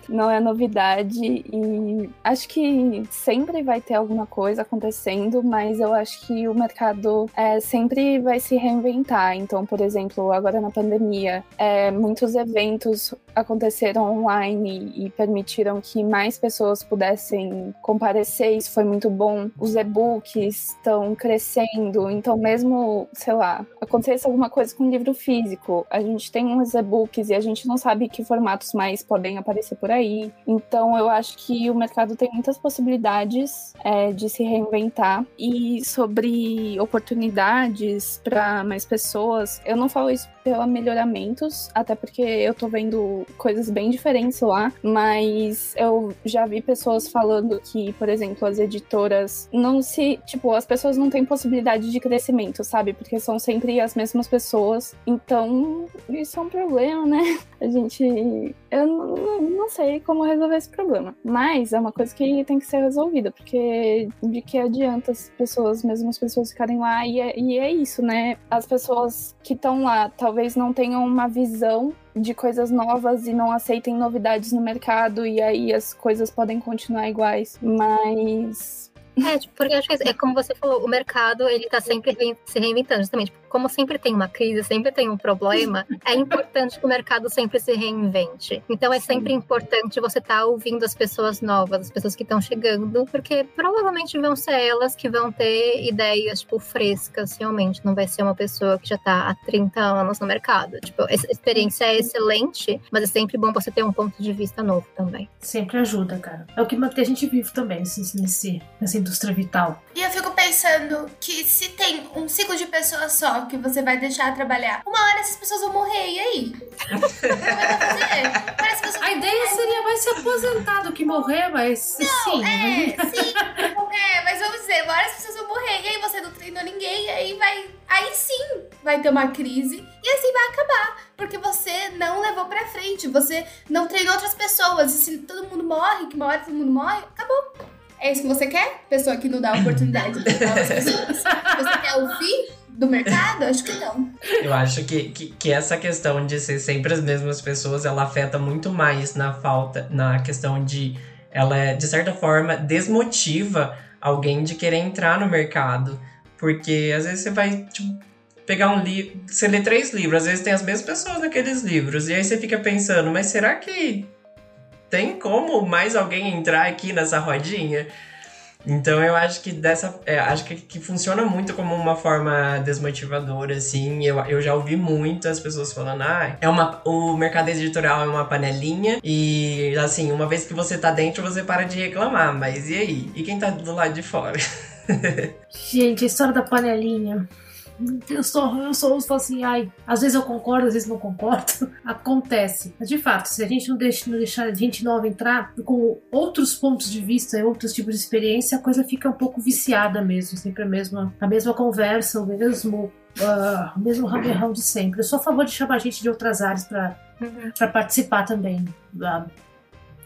Não é novidade e acho que sempre vai ter alguma coisa acontecendo, mas eu acho que o mercado é, sempre vai se reinventar. Então, por exemplo, agora na pandemia, é, muitos eventos aconteceram online e permitiram que mais pessoas pudessem comparecer. Isso foi muito bom. Os e-books estão crescendo, então mesmo, sei lá, aconteça alguma coisa com livro físico, a gente tem uns e-books e a gente não sabe que formatos mais podem aparecer por aí. Então eu acho que o mercado tem muitas possibilidades é, de se reinventar e sobre oportunidades para mais pessoas. Eu não falo isso pela melhoramentos, até porque eu tô vendo coisas bem diferentes lá, mas eu já vi pessoas falando que, por exemplo, as editoras não se. Tipo, as pessoas não têm possibilidade de crescimento, sabe? Porque são sempre as mesmas pessoas. Então, isso é um problema, né? [LAUGHS] A gente. Eu não, sei como resolver esse problema. Mas é uma coisa que tem que ser resolvida, porque de que adianta as pessoas, mesmo as pessoas ficarem lá, e é, e é isso, né? As pessoas que estão lá talvez não tenham uma visão de coisas novas e não aceitem novidades no mercado e aí as coisas podem continuar iguais, mas é, tipo, porque acho que é como você falou, o mercado ele tá sempre se reinventando, justamente. Como sempre tem uma crise, sempre tem um problema, [LAUGHS] é importante que o mercado sempre se reinvente. Então é sempre importante você estar tá ouvindo as pessoas novas, as pessoas que estão chegando, porque provavelmente vão ser elas que vão ter ideias, tipo, frescas, realmente. Não vai ser uma pessoa que já tá há 30 anos no mercado. Tipo, a experiência é excelente, mas é sempre bom você ter um ponto de vista novo também. Sempre ajuda, cara. É o que mantém a gente vivo também, nesse, nesse, nesse indústria vital. E eu fico pensando que se tem um ciclo de pessoas só que você vai deixar trabalhar, uma hora essas pessoas vão morrer, e aí? pessoas a ideia seria mais se aposentar do que morrer, mas não, sim. É, sim. é, mas vamos dizer, uma hora as pessoas vão morrer, e aí você não treinou ninguém, e aí vai. Aí sim vai ter uma crise e assim vai acabar. Porque você não levou pra frente, você não treinou outras pessoas. E se todo mundo morre, que uma hora todo mundo morre, acabou. É isso que você quer? Pessoa que não dá oportunidade de pessoas? Você quer o fim do mercado? Acho que não. Eu acho que, que, que, essa questão de ser sempre as mesmas pessoas, ela afeta muito mais na falta, na questão de. Ela, de certa forma, desmotiva alguém de querer entrar no mercado. Porque às vezes você vai, tipo, pegar um livro. Você lê três livros, às vezes tem as mesmas pessoas naqueles livros. E aí você fica pensando, mas será que tem como mais alguém entrar aqui nessa rodinha? Então eu acho que dessa. É, acho que, que funciona muito como uma forma desmotivadora, assim. Eu, eu já ouvi muitas pessoas falando, ah, é uma, o mercado editorial é uma panelinha. E assim, uma vez que você tá dentro, você para de reclamar. Mas e aí? E quem tá do lado de fora? [LAUGHS] Gente, a história da panelinha. Eu sou, eu sou os assim, ai, às vezes eu concordo, às vezes não concordo. [LAUGHS] Acontece. Mas de fato, se a gente não, deixa, não deixar gente nova entrar com outros pontos de vista e outros tipos de experiência, a coisa fica um pouco viciada mesmo. Sempre a mesma, a mesma conversa, o mesmo, uh, mesmo ramerrão de sempre. Eu sou a favor de chamar gente de outras áreas para uhum. participar também. Uh,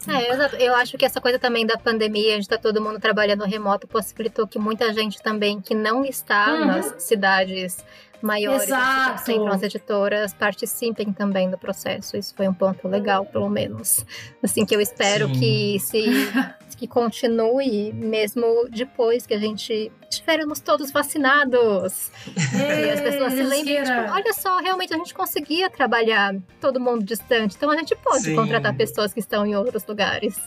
é, eu acho que essa coisa também da pandemia, de estar tá todo mundo trabalhando remoto, possibilitou que muita gente também que não está uhum. nas cidades maiores, Exato. que centram as editoras, participem também do processo. Isso foi um ponto legal, pelo menos. Assim, que eu espero Sim. que se [LAUGHS] que continue mesmo depois que a gente estivermos todos vacinados. e as pessoas se lembrem, tipo, olha só, realmente a gente conseguia trabalhar todo mundo distante, então a gente pode Sim. contratar pessoas que estão em outros lugares.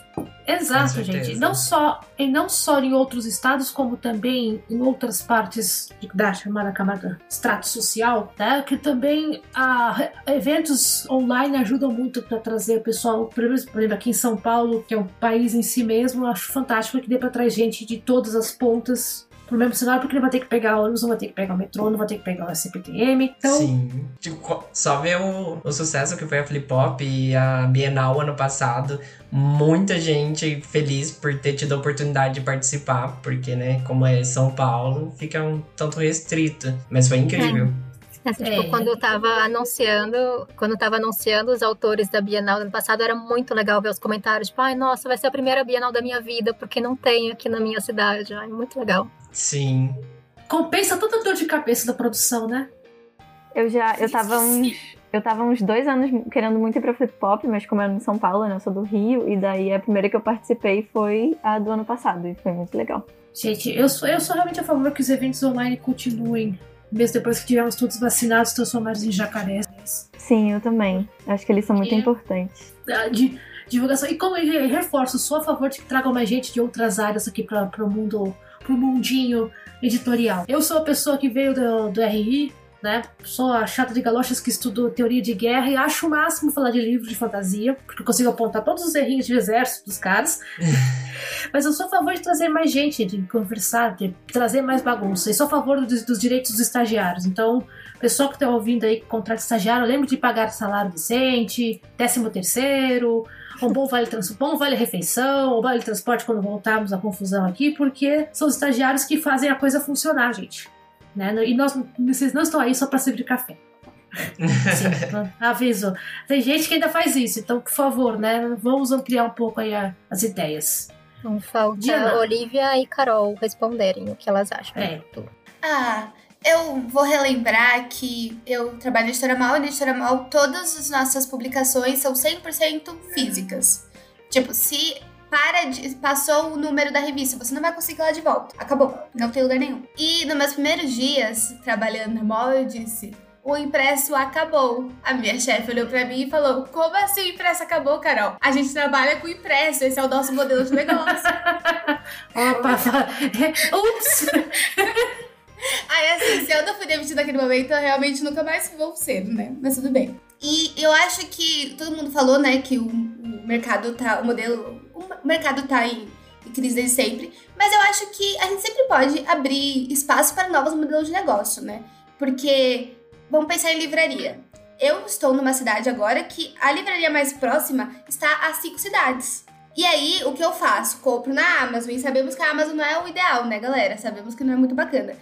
Exato, gente. Não só, e não só em outros estados, como também em outras partes da chamada camada extrato social, né? Que também ah, eventos online ajudam muito para trazer o pessoal, por exemplo, aqui em São Paulo, que é um país em si mesmo, eu acho fantástico que dê para trazer gente de todas as pontas pro mesmo cenário, porque não vai ter que pegar ônibus, não vai ter que pegar o metrô, não vai ter que pegar o CPTM. Então... Sim. Tipo, só ver o, o sucesso que foi a Flip Pop e a Bienal ano passado. Muita gente feliz por ter tido a oportunidade de participar, porque, né, como é São Paulo, fica um tanto restrito. Mas foi incrível. É. Assim, tipo, É. quando eu tava anunciando, quando eu tava anunciando os autores da Bienal do ano passado, era muito legal ver os comentários, tipo, ai, nossa, vai ser a primeira Bienal da minha vida, porque não tem aqui na minha cidade. Ai, muito legal. Sim. Compensa toda a dor de cabeça da produção, né? Eu já, eu tava uns, eu tava uns dois anos querendo muito ir pra Flip Pop, mas como eu era em São Paulo, né, eu sou do Rio, e daí a primeira que eu participei foi a do ano passado, e foi muito legal. Gente, eu sou, eu sou realmente a favor que os eventos online continuem, mesmo depois que tivermos todos vacinados, transformados em jacarés. Sim, eu também. Acho que eles são muito importantes. De divulgação. E como eu re- reforço, sou a favor de que tragam mais gente de outras áreas aqui para o mundo, pro mundinho editorial. Eu sou a pessoa que veio do, do RI, né? Sou a chata de galochas que estudo teoria de guerra e acho o máximo falar de livros de fantasia, porque eu consigo apontar todos os errinhos de exército dos caras. [LAUGHS] Mas eu sou a favor de trazer mais gente, de conversar, de trazer mais bagunça. E sou a favor dos, dos direitos dos estagiários. Então, pessoal que está ouvindo aí que contrata estagiário, lembre de pagar salário decente, décimo terceiro, um bom vale, bom vale refeição, um vale transporte quando voltarmos à confusão aqui, porque são os estagiários que fazem a coisa funcionar, gente. Né? E nós, vocês não estão aí só para servir café. [LAUGHS] Sim, aviso. Tem gente que ainda faz isso, então, por favor, né? Vamos ampliar um pouco aí a- as ideias. Então falta Diana. Olivia e Carol responderem o que elas acham. É. Ah, eu vou relembrar que eu trabalho na Editora Mal e na Editora Mal todas as nossas publicações são 100% físicas. Tipo, se para de, passou o número da revista, você não vai conseguir lá de volta. Acabou, não tem lugar nenhum. E nos meus primeiros dias trabalhando na Mal, eu disse: o impresso acabou. A minha chefe olhou pra mim e falou: Como assim o impresso acabou, Carol? A gente trabalha com impresso, esse é o nosso modelo de negócio. [LAUGHS] Opa, ups! [LAUGHS] Aí, assim, se eu não fui demitida naquele momento, eu realmente nunca mais vou ser, né? Mas tudo bem. E eu acho que todo mundo falou, né, que o, o mercado tá. O modelo. O mercado tá em, em crise desde sempre. Mas eu acho que a gente sempre pode abrir espaço para novos modelos de negócio, né? Porque. Vamos pensar em livraria. Eu estou numa cidade agora que a livraria mais próxima está a cinco cidades. E aí, o que eu faço? Compro na Amazon. E sabemos que a Amazon não é o ideal, né, galera? Sabemos que não é muito bacana.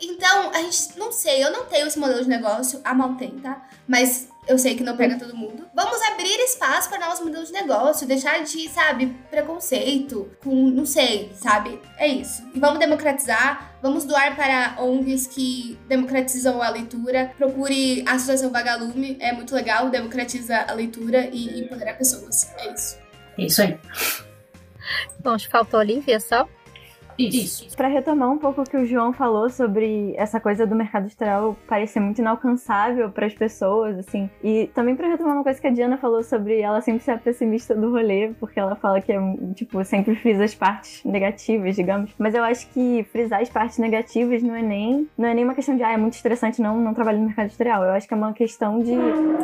Então, a gente não sei, eu não tenho esse modelo de negócio, a mal tem, tá? Mas eu sei que não pega todo mundo. Vamos abrir espaço para novos modelos de negócio, deixar de, sabe, preconceito, com, não sei, sabe? É isso. E vamos democratizar, vamos doar para ONGs que democratizam a leitura. Procure a Associação Vagalume, é muito legal, democratiza a leitura e empodera pessoas. É isso. É isso aí. Bom, acho que faltou a Olivia só. Isso. Para retomar um pouco o que o João falou sobre essa coisa do mercado editorial parecer muito inalcançável para as pessoas, assim, e também para retomar uma coisa que a Diana falou sobre ela sempre ser a pessimista do rolê, porque ela fala que é, tipo, sempre frisa as partes negativas, digamos. Mas eu acho que frisar as partes negativas não é nem não é nem uma questão de ah, é muito estressante não não trabalhar no mercado editorial. Eu acho que é uma questão de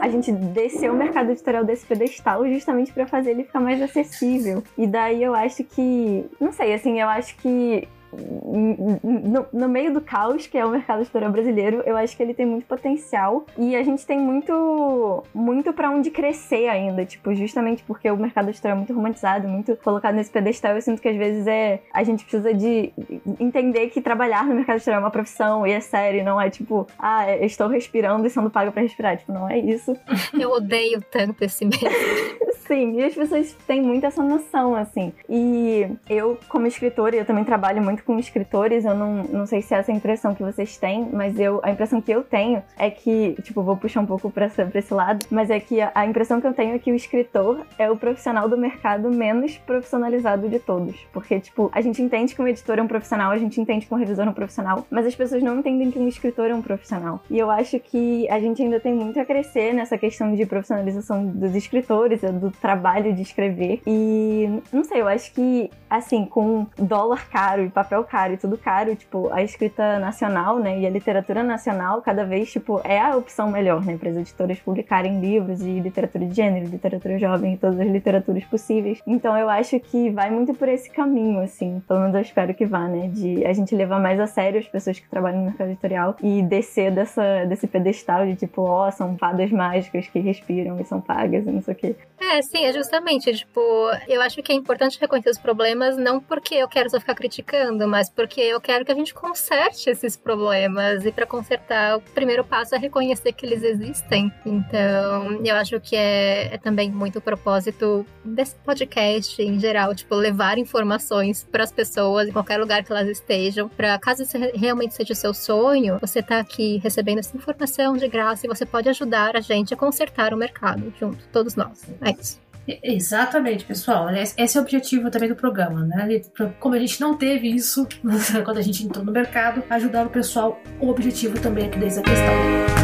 a gente descer o mercado editorial desse pedestal justamente para fazer ele ficar mais acessível. E daí eu acho que, não sei, assim, eu acho que い no, no, meio do caos que é o mercado editorial brasileiro, eu acho que ele tem muito potencial e a gente tem muito muito para onde crescer ainda, tipo, justamente porque o mercado editorial é muito romantizado, muito colocado nesse pedestal, eu sinto que às vezes é a gente precisa de entender que trabalhar no mercado editorial é uma profissão e é sério, não é tipo, ah, eu estou respirando e sendo paga para respirar, tipo, não é isso. [LAUGHS] Eu odeio tanto esse medo. [LAUGHS] Sim, e as pessoas têm muito essa noção, assim. E eu, como escritora, eu também trabalho muito com escritores, eu não, não sei se é essa impressão que vocês têm, mas eu, a impressão que eu tenho é que, tipo, vou puxar um pouco pra, pra esse lado, mas é que a, a impressão que eu tenho é que o escritor é o profissional do mercado menos profissionalizado de todos. Porque, tipo, a gente entende que um editor é um profissional, a gente entende que um revisor é um profissional, mas as pessoas não entendem que um escritor é um profissional. E eu acho que a gente ainda tem muito a crescer nessa questão de profissionalização dos escritores, do trabalho de escrever. E não sei, eu acho que assim, com dólar caro e papel caro e tudo caro, tipo, a escrita nacional, né, e a literatura nacional cada vez, tipo, é a opção melhor, né, para as editoras publicarem livros de literatura de gênero, literatura jovem todas as literaturas possíveis. Então eu acho que vai muito por esse caminho, assim, pelo menos eu espero que vá, né, de a gente levar mais a sério as pessoas que trabalham no mercado editorial e descer dessa, desse pedestal de tipo, ó, oh, são fadas mágicas que respiram e são pagas e não sei o quê. É, sim, é justamente, tipo, eu acho que é importante reconhecer os problemas não porque eu quero só ficar criticando, falando, mas porque eu quero que a gente conserte esses problemas. E para consertar, o primeiro passo é reconhecer que eles existem. Então, eu acho que é, é também muito o propósito desse podcast em geral, tipo, levar informações para as pessoas em qualquer lugar que elas estejam, para caso isso realmente seja o seu sonho, você tá aqui recebendo essa informação de graça e você pode ajudar a gente a consertar o mercado junto, todos nós. É isso. Exatamente, pessoal. Esse é o objetivo também do programa, né? Como a gente não teve isso [LAUGHS] quando a gente entrou no mercado, ajudar o pessoal, o objetivo também aqui dessa questão.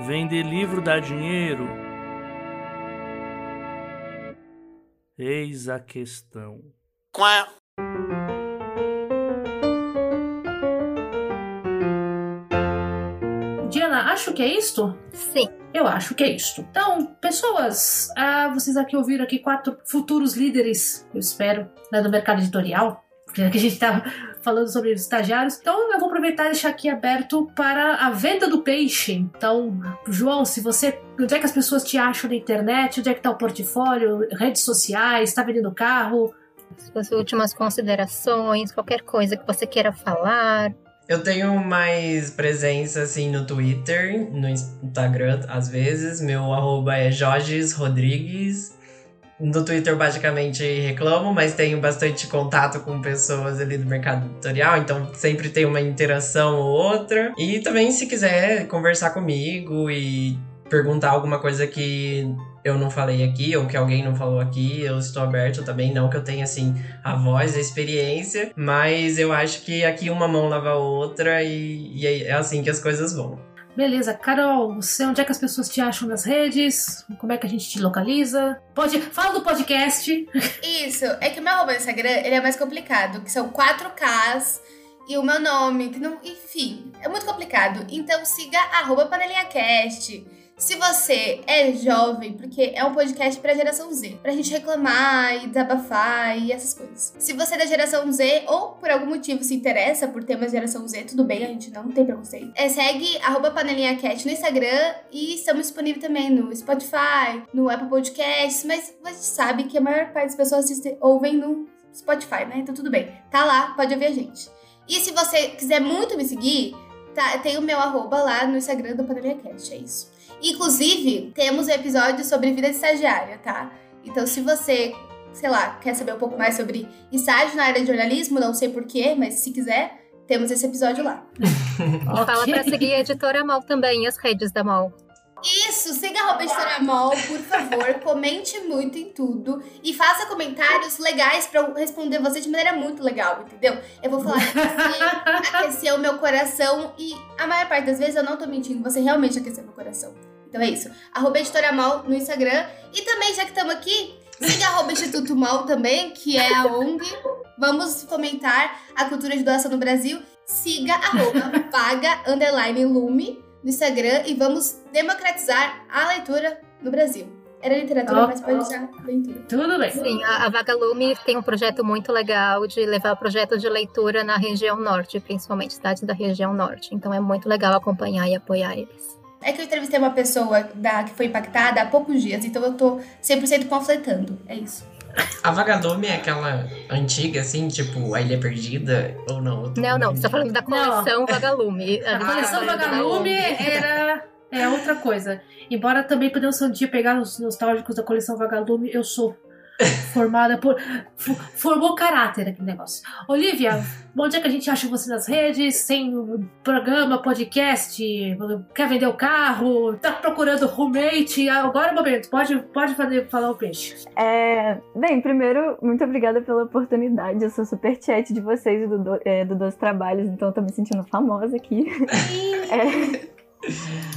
Vender livro dá dinheiro? Eis a questão. Quá. Diana, acho que é isto? Sim. Eu acho que é isto. Então, pessoas, ah, vocês aqui ouviram aqui quatro futuros líderes, eu espero, né, do mercado editorial [LAUGHS] que a gente estava falando sobre os estagiários. Então aproveitar e deixar aqui aberto para a venda do peixe. Então, João, se você. Onde é que as pessoas te acham na internet? Onde é que está o portfólio? Redes sociais? Está vendendo carro? Suas últimas considerações, qualquer coisa que você queira falar. Eu tenho mais presença assim no Twitter, no Instagram, às vezes. Meu arroba é Jorges Rodrigues. No Twitter, basicamente, reclamo, mas tenho bastante contato com pessoas ali do mercado editorial, então sempre tem uma interação ou outra. E também, se quiser conversar comigo e perguntar alguma coisa que eu não falei aqui ou que alguém não falou aqui, eu estou aberto também. Não que eu tenha, assim, a voz, a experiência, mas eu acho que aqui uma mão lava a outra e, e é assim que as coisas vão. Beleza, Carol, você, onde é que as pessoas te acham nas redes? Como é que a gente te localiza? Pode, fala do podcast. [LAUGHS] Isso, é que o meu arroba no Instagram ele é mais complicado, que são 4Ks e o meu nome, que não, enfim, é muito complicado. Então siga arroba panelinhacast. Se você é jovem, porque é um podcast pra geração Z, pra gente reclamar e desabafar e essas coisas. Se você é da geração Z ou por algum motivo se interessa por temas geração Z, tudo bem, a gente não tem preconceito. É, segue panelinhacat no Instagram e estamos disponíveis também no Spotify, no Apple Podcasts, mas gente sabe que a maior parte das pessoas assistem, ouvem no Spotify, né? Então tudo bem. Tá lá, pode ouvir a gente. E se você quiser muito me seguir, tá, tem o meu arroba lá no Instagram do Panelinha Cast, é isso. Inclusive, temos um episódio sobre vida de estagiária, tá? Então, se você, sei lá, quer saber um pouco mais sobre estágio na área de jornalismo, não sei porquê, mas se quiser, temos esse episódio lá. okay. [LAUGHS] Fala pra seguir a editora Mal também, as redes da Mal. Isso, siga a Editora Mol, por favor, [LAUGHS] comente muito em tudo e faça comentários legais para eu responder você de maneira muito legal, entendeu? Eu vou falar que [LAUGHS] aqueceu meu coração e a maior parte das vezes eu não tô mentindo, você realmente aqueceu meu coração. Então é isso. Arroba Editora Mal no Instagram. E também, já que estamos aqui, siga arroba Instituto Mal também, que é a ONG. Vamos fomentar a cultura de doação no Brasil. Siga arroba vaga underline lume no Instagram e vamos democratizar a leitura no Brasil. Era literatura, oh, mas pode usar leitura. Tudo bem. Sim, a, a Vagalume tem um projeto muito legal de levar o projeto de leitura na região norte, principalmente cidades da região norte. Então é muito legal acompanhar e apoiar eles. É que eu entrevistei uma pessoa da, que foi impactada há poucos dias, então eu tô 100% panfletando. É isso. A Vagalume é aquela antiga, assim, tipo, a Ilha Perdida, ou não? Não, não, você tá falando da coleção não. Vagalume. A, a coleção Vagalume era é outra coisa. Embora também podemos um dia pegar os nostálgicos da coleção Vagalume, eu sou formada por. Formou caráter aquele negócio. Olivia, onde é que a gente acha você nas redes? Tem programa, podcast? Quer vender o carro? Tá procurando roommate? Agora é o momento, pode, pode fazer, falar o peixe. É, bem, primeiro, muito obrigada pela oportunidade. Eu sou super chat de vocês do, do, é, do Dois Trabalhos, então eu tô me sentindo famosa aqui. [LAUGHS] é.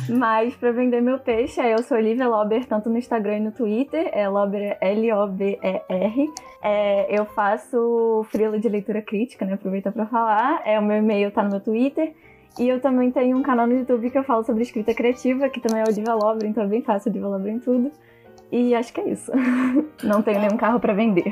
Mas para vender meu peixe, eu sou Olivia Lober, tanto no Instagram e no Twitter, é Lober L-O-B-E-R. É, eu faço frilo de leitura crítica, né? Aproveita para falar. É, o meu e-mail tá no meu Twitter. E eu também tenho um canal no YouTube que eu falo sobre escrita criativa, que também é Olivia Lober, então é bem fácil Olivia Lober em tudo. E acho que é isso. [LAUGHS] Não tenho nenhum carro para vender.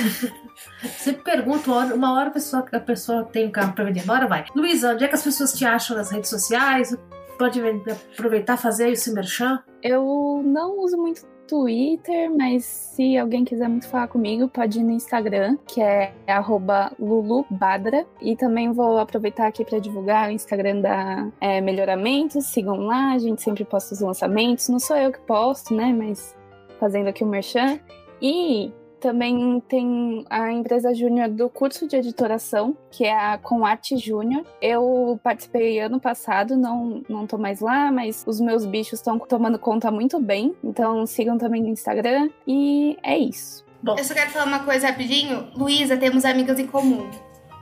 [LAUGHS] Sempre pergunto, uma hora a pessoa, a pessoa tem um carro para vender, uma hora vai. Luísa, onde é que as pessoas te acham nas redes sociais? Pode aproveitar fazer esse merchan? Eu não uso muito Twitter, mas se alguém quiser muito falar comigo, pode ir no Instagram, que é lulubadra. E também vou aproveitar aqui para divulgar o Instagram da é, Melhoramentos. Sigam lá, a gente sempre posta os lançamentos. Não sou eu que posto, né? Mas fazendo aqui o merchan. E também tem a empresa júnior do curso de editoração, que é a Com Arte Júnior. Eu participei ano passado, não, não tô mais lá, mas os meus bichos estão tomando conta muito bem. Então sigam também no Instagram. E é isso. Bom. Eu só quero falar uma coisa rapidinho. Luísa, temos amigas em comum.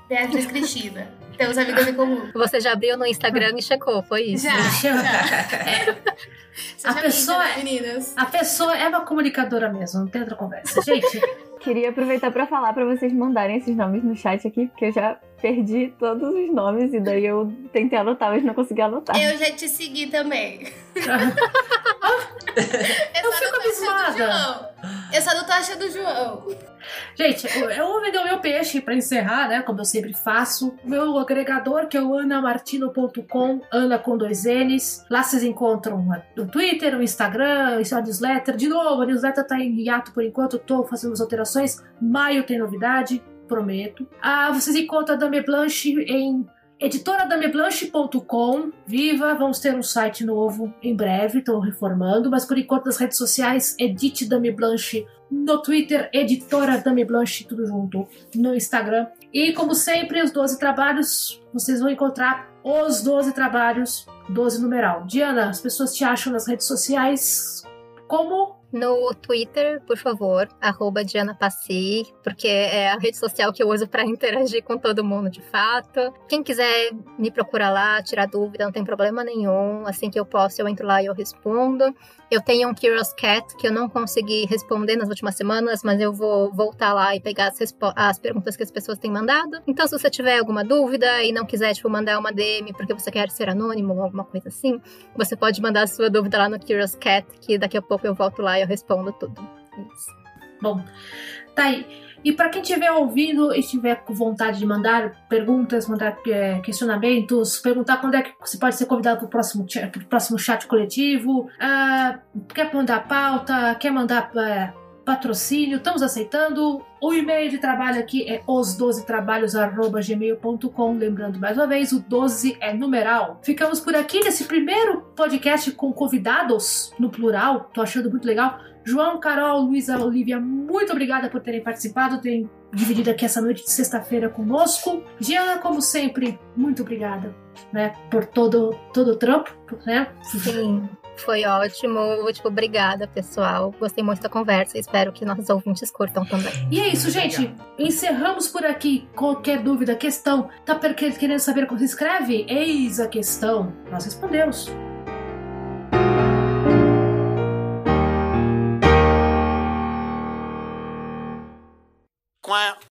Beatriz Cristina. Temos amigas em comum. Você já abriu no Instagram e checou, foi isso? Já, já. a pessoa, é- meninas. A pessoa é uma comunicadora mesmo, não tem outra conversa. Gente, queria aproveitar para falar para vocês mandarem esses nomes no chat aqui, porque eu já perdi todos os nomes e daí eu tentei anotar, mas não consegui anotar. Eu já te segui também. [LAUGHS] eu, fico abismada. Eu só não tô achando o João. Gente, eu vou vender o meu peixe para encerrar, né? Como eu sempre faço. Meu agregador, que é o anamartino.com, Ana com dois N's. Lá vocês encontram o Twitter, o Instagram, a newsletter. De novo, a newsletter tá em hiato por enquanto, eu tô fazendo as alterações. Maio tem novidade, prometo. Ah, vocês encontram a Dame Blanche em editoradameblanche.com. Viva! Vamos ter um site novo em breve, estão reformando, mas por enquanto nas redes sociais, Edite Dame Blanche no Twitter, Editora Dame Blanche, tudo junto, no Instagram. E como sempre, os 12 trabalhos, vocês vão encontrar os 12 trabalhos, 12 numeral. Diana, as pessoas te acham nas redes sociais como no Twitter, por favor, arroba Diana Passi, porque é a rede social que eu uso para [LAUGHS] interagir com todo mundo de fato. Quem quiser me procurar lá, tirar dúvida, não tem problema nenhum. Assim que eu posso, eu entro lá e eu respondo. Eu tenho um Curious Cat que eu não consegui responder nas últimas semanas, mas eu vou voltar lá e pegar as, as perguntas que as pessoas têm mandado. Então, se você tiver alguma dúvida e não quiser, tipo, mandar uma DM porque você quer ser anônimo ou alguma coisa assim, você pode mandar a sua dúvida lá no Curious Cat, que daqui a pouco eu volto lá e eu respondo tudo. É isso. Bom, tá aí. E para quem estiver ouvindo e estiver com vontade de mandar perguntas, mandar é, questionamentos, perguntar quando é que você pode ser convidado para o próximo, próximo chat coletivo, uh, quer mandar pauta, quer mandar uh, patrocínio, estamos aceitando. O e-mail de trabalho aqui é os12trabalhos.gmail.com. Lembrando mais uma vez, o 12 é numeral. Ficamos por aqui nesse primeiro podcast com convidados, no plural. Tô achando muito legal. João, Carol, Luísa, Olivia, muito obrigada por terem participado, terem dividido aqui essa noite de sexta-feira conosco. Diana, como sempre, muito obrigada, né, por todo, todo o trampo, né? Sim, foi ótimo. Tipo, obrigada, pessoal. Gostei muito da conversa. Espero que nossos ouvintes curtam também. E é isso, gente. Encerramos por aqui. Qualquer dúvida, questão, tá querendo saber como se escreve? Eis a questão. Nós respondemos. Quack.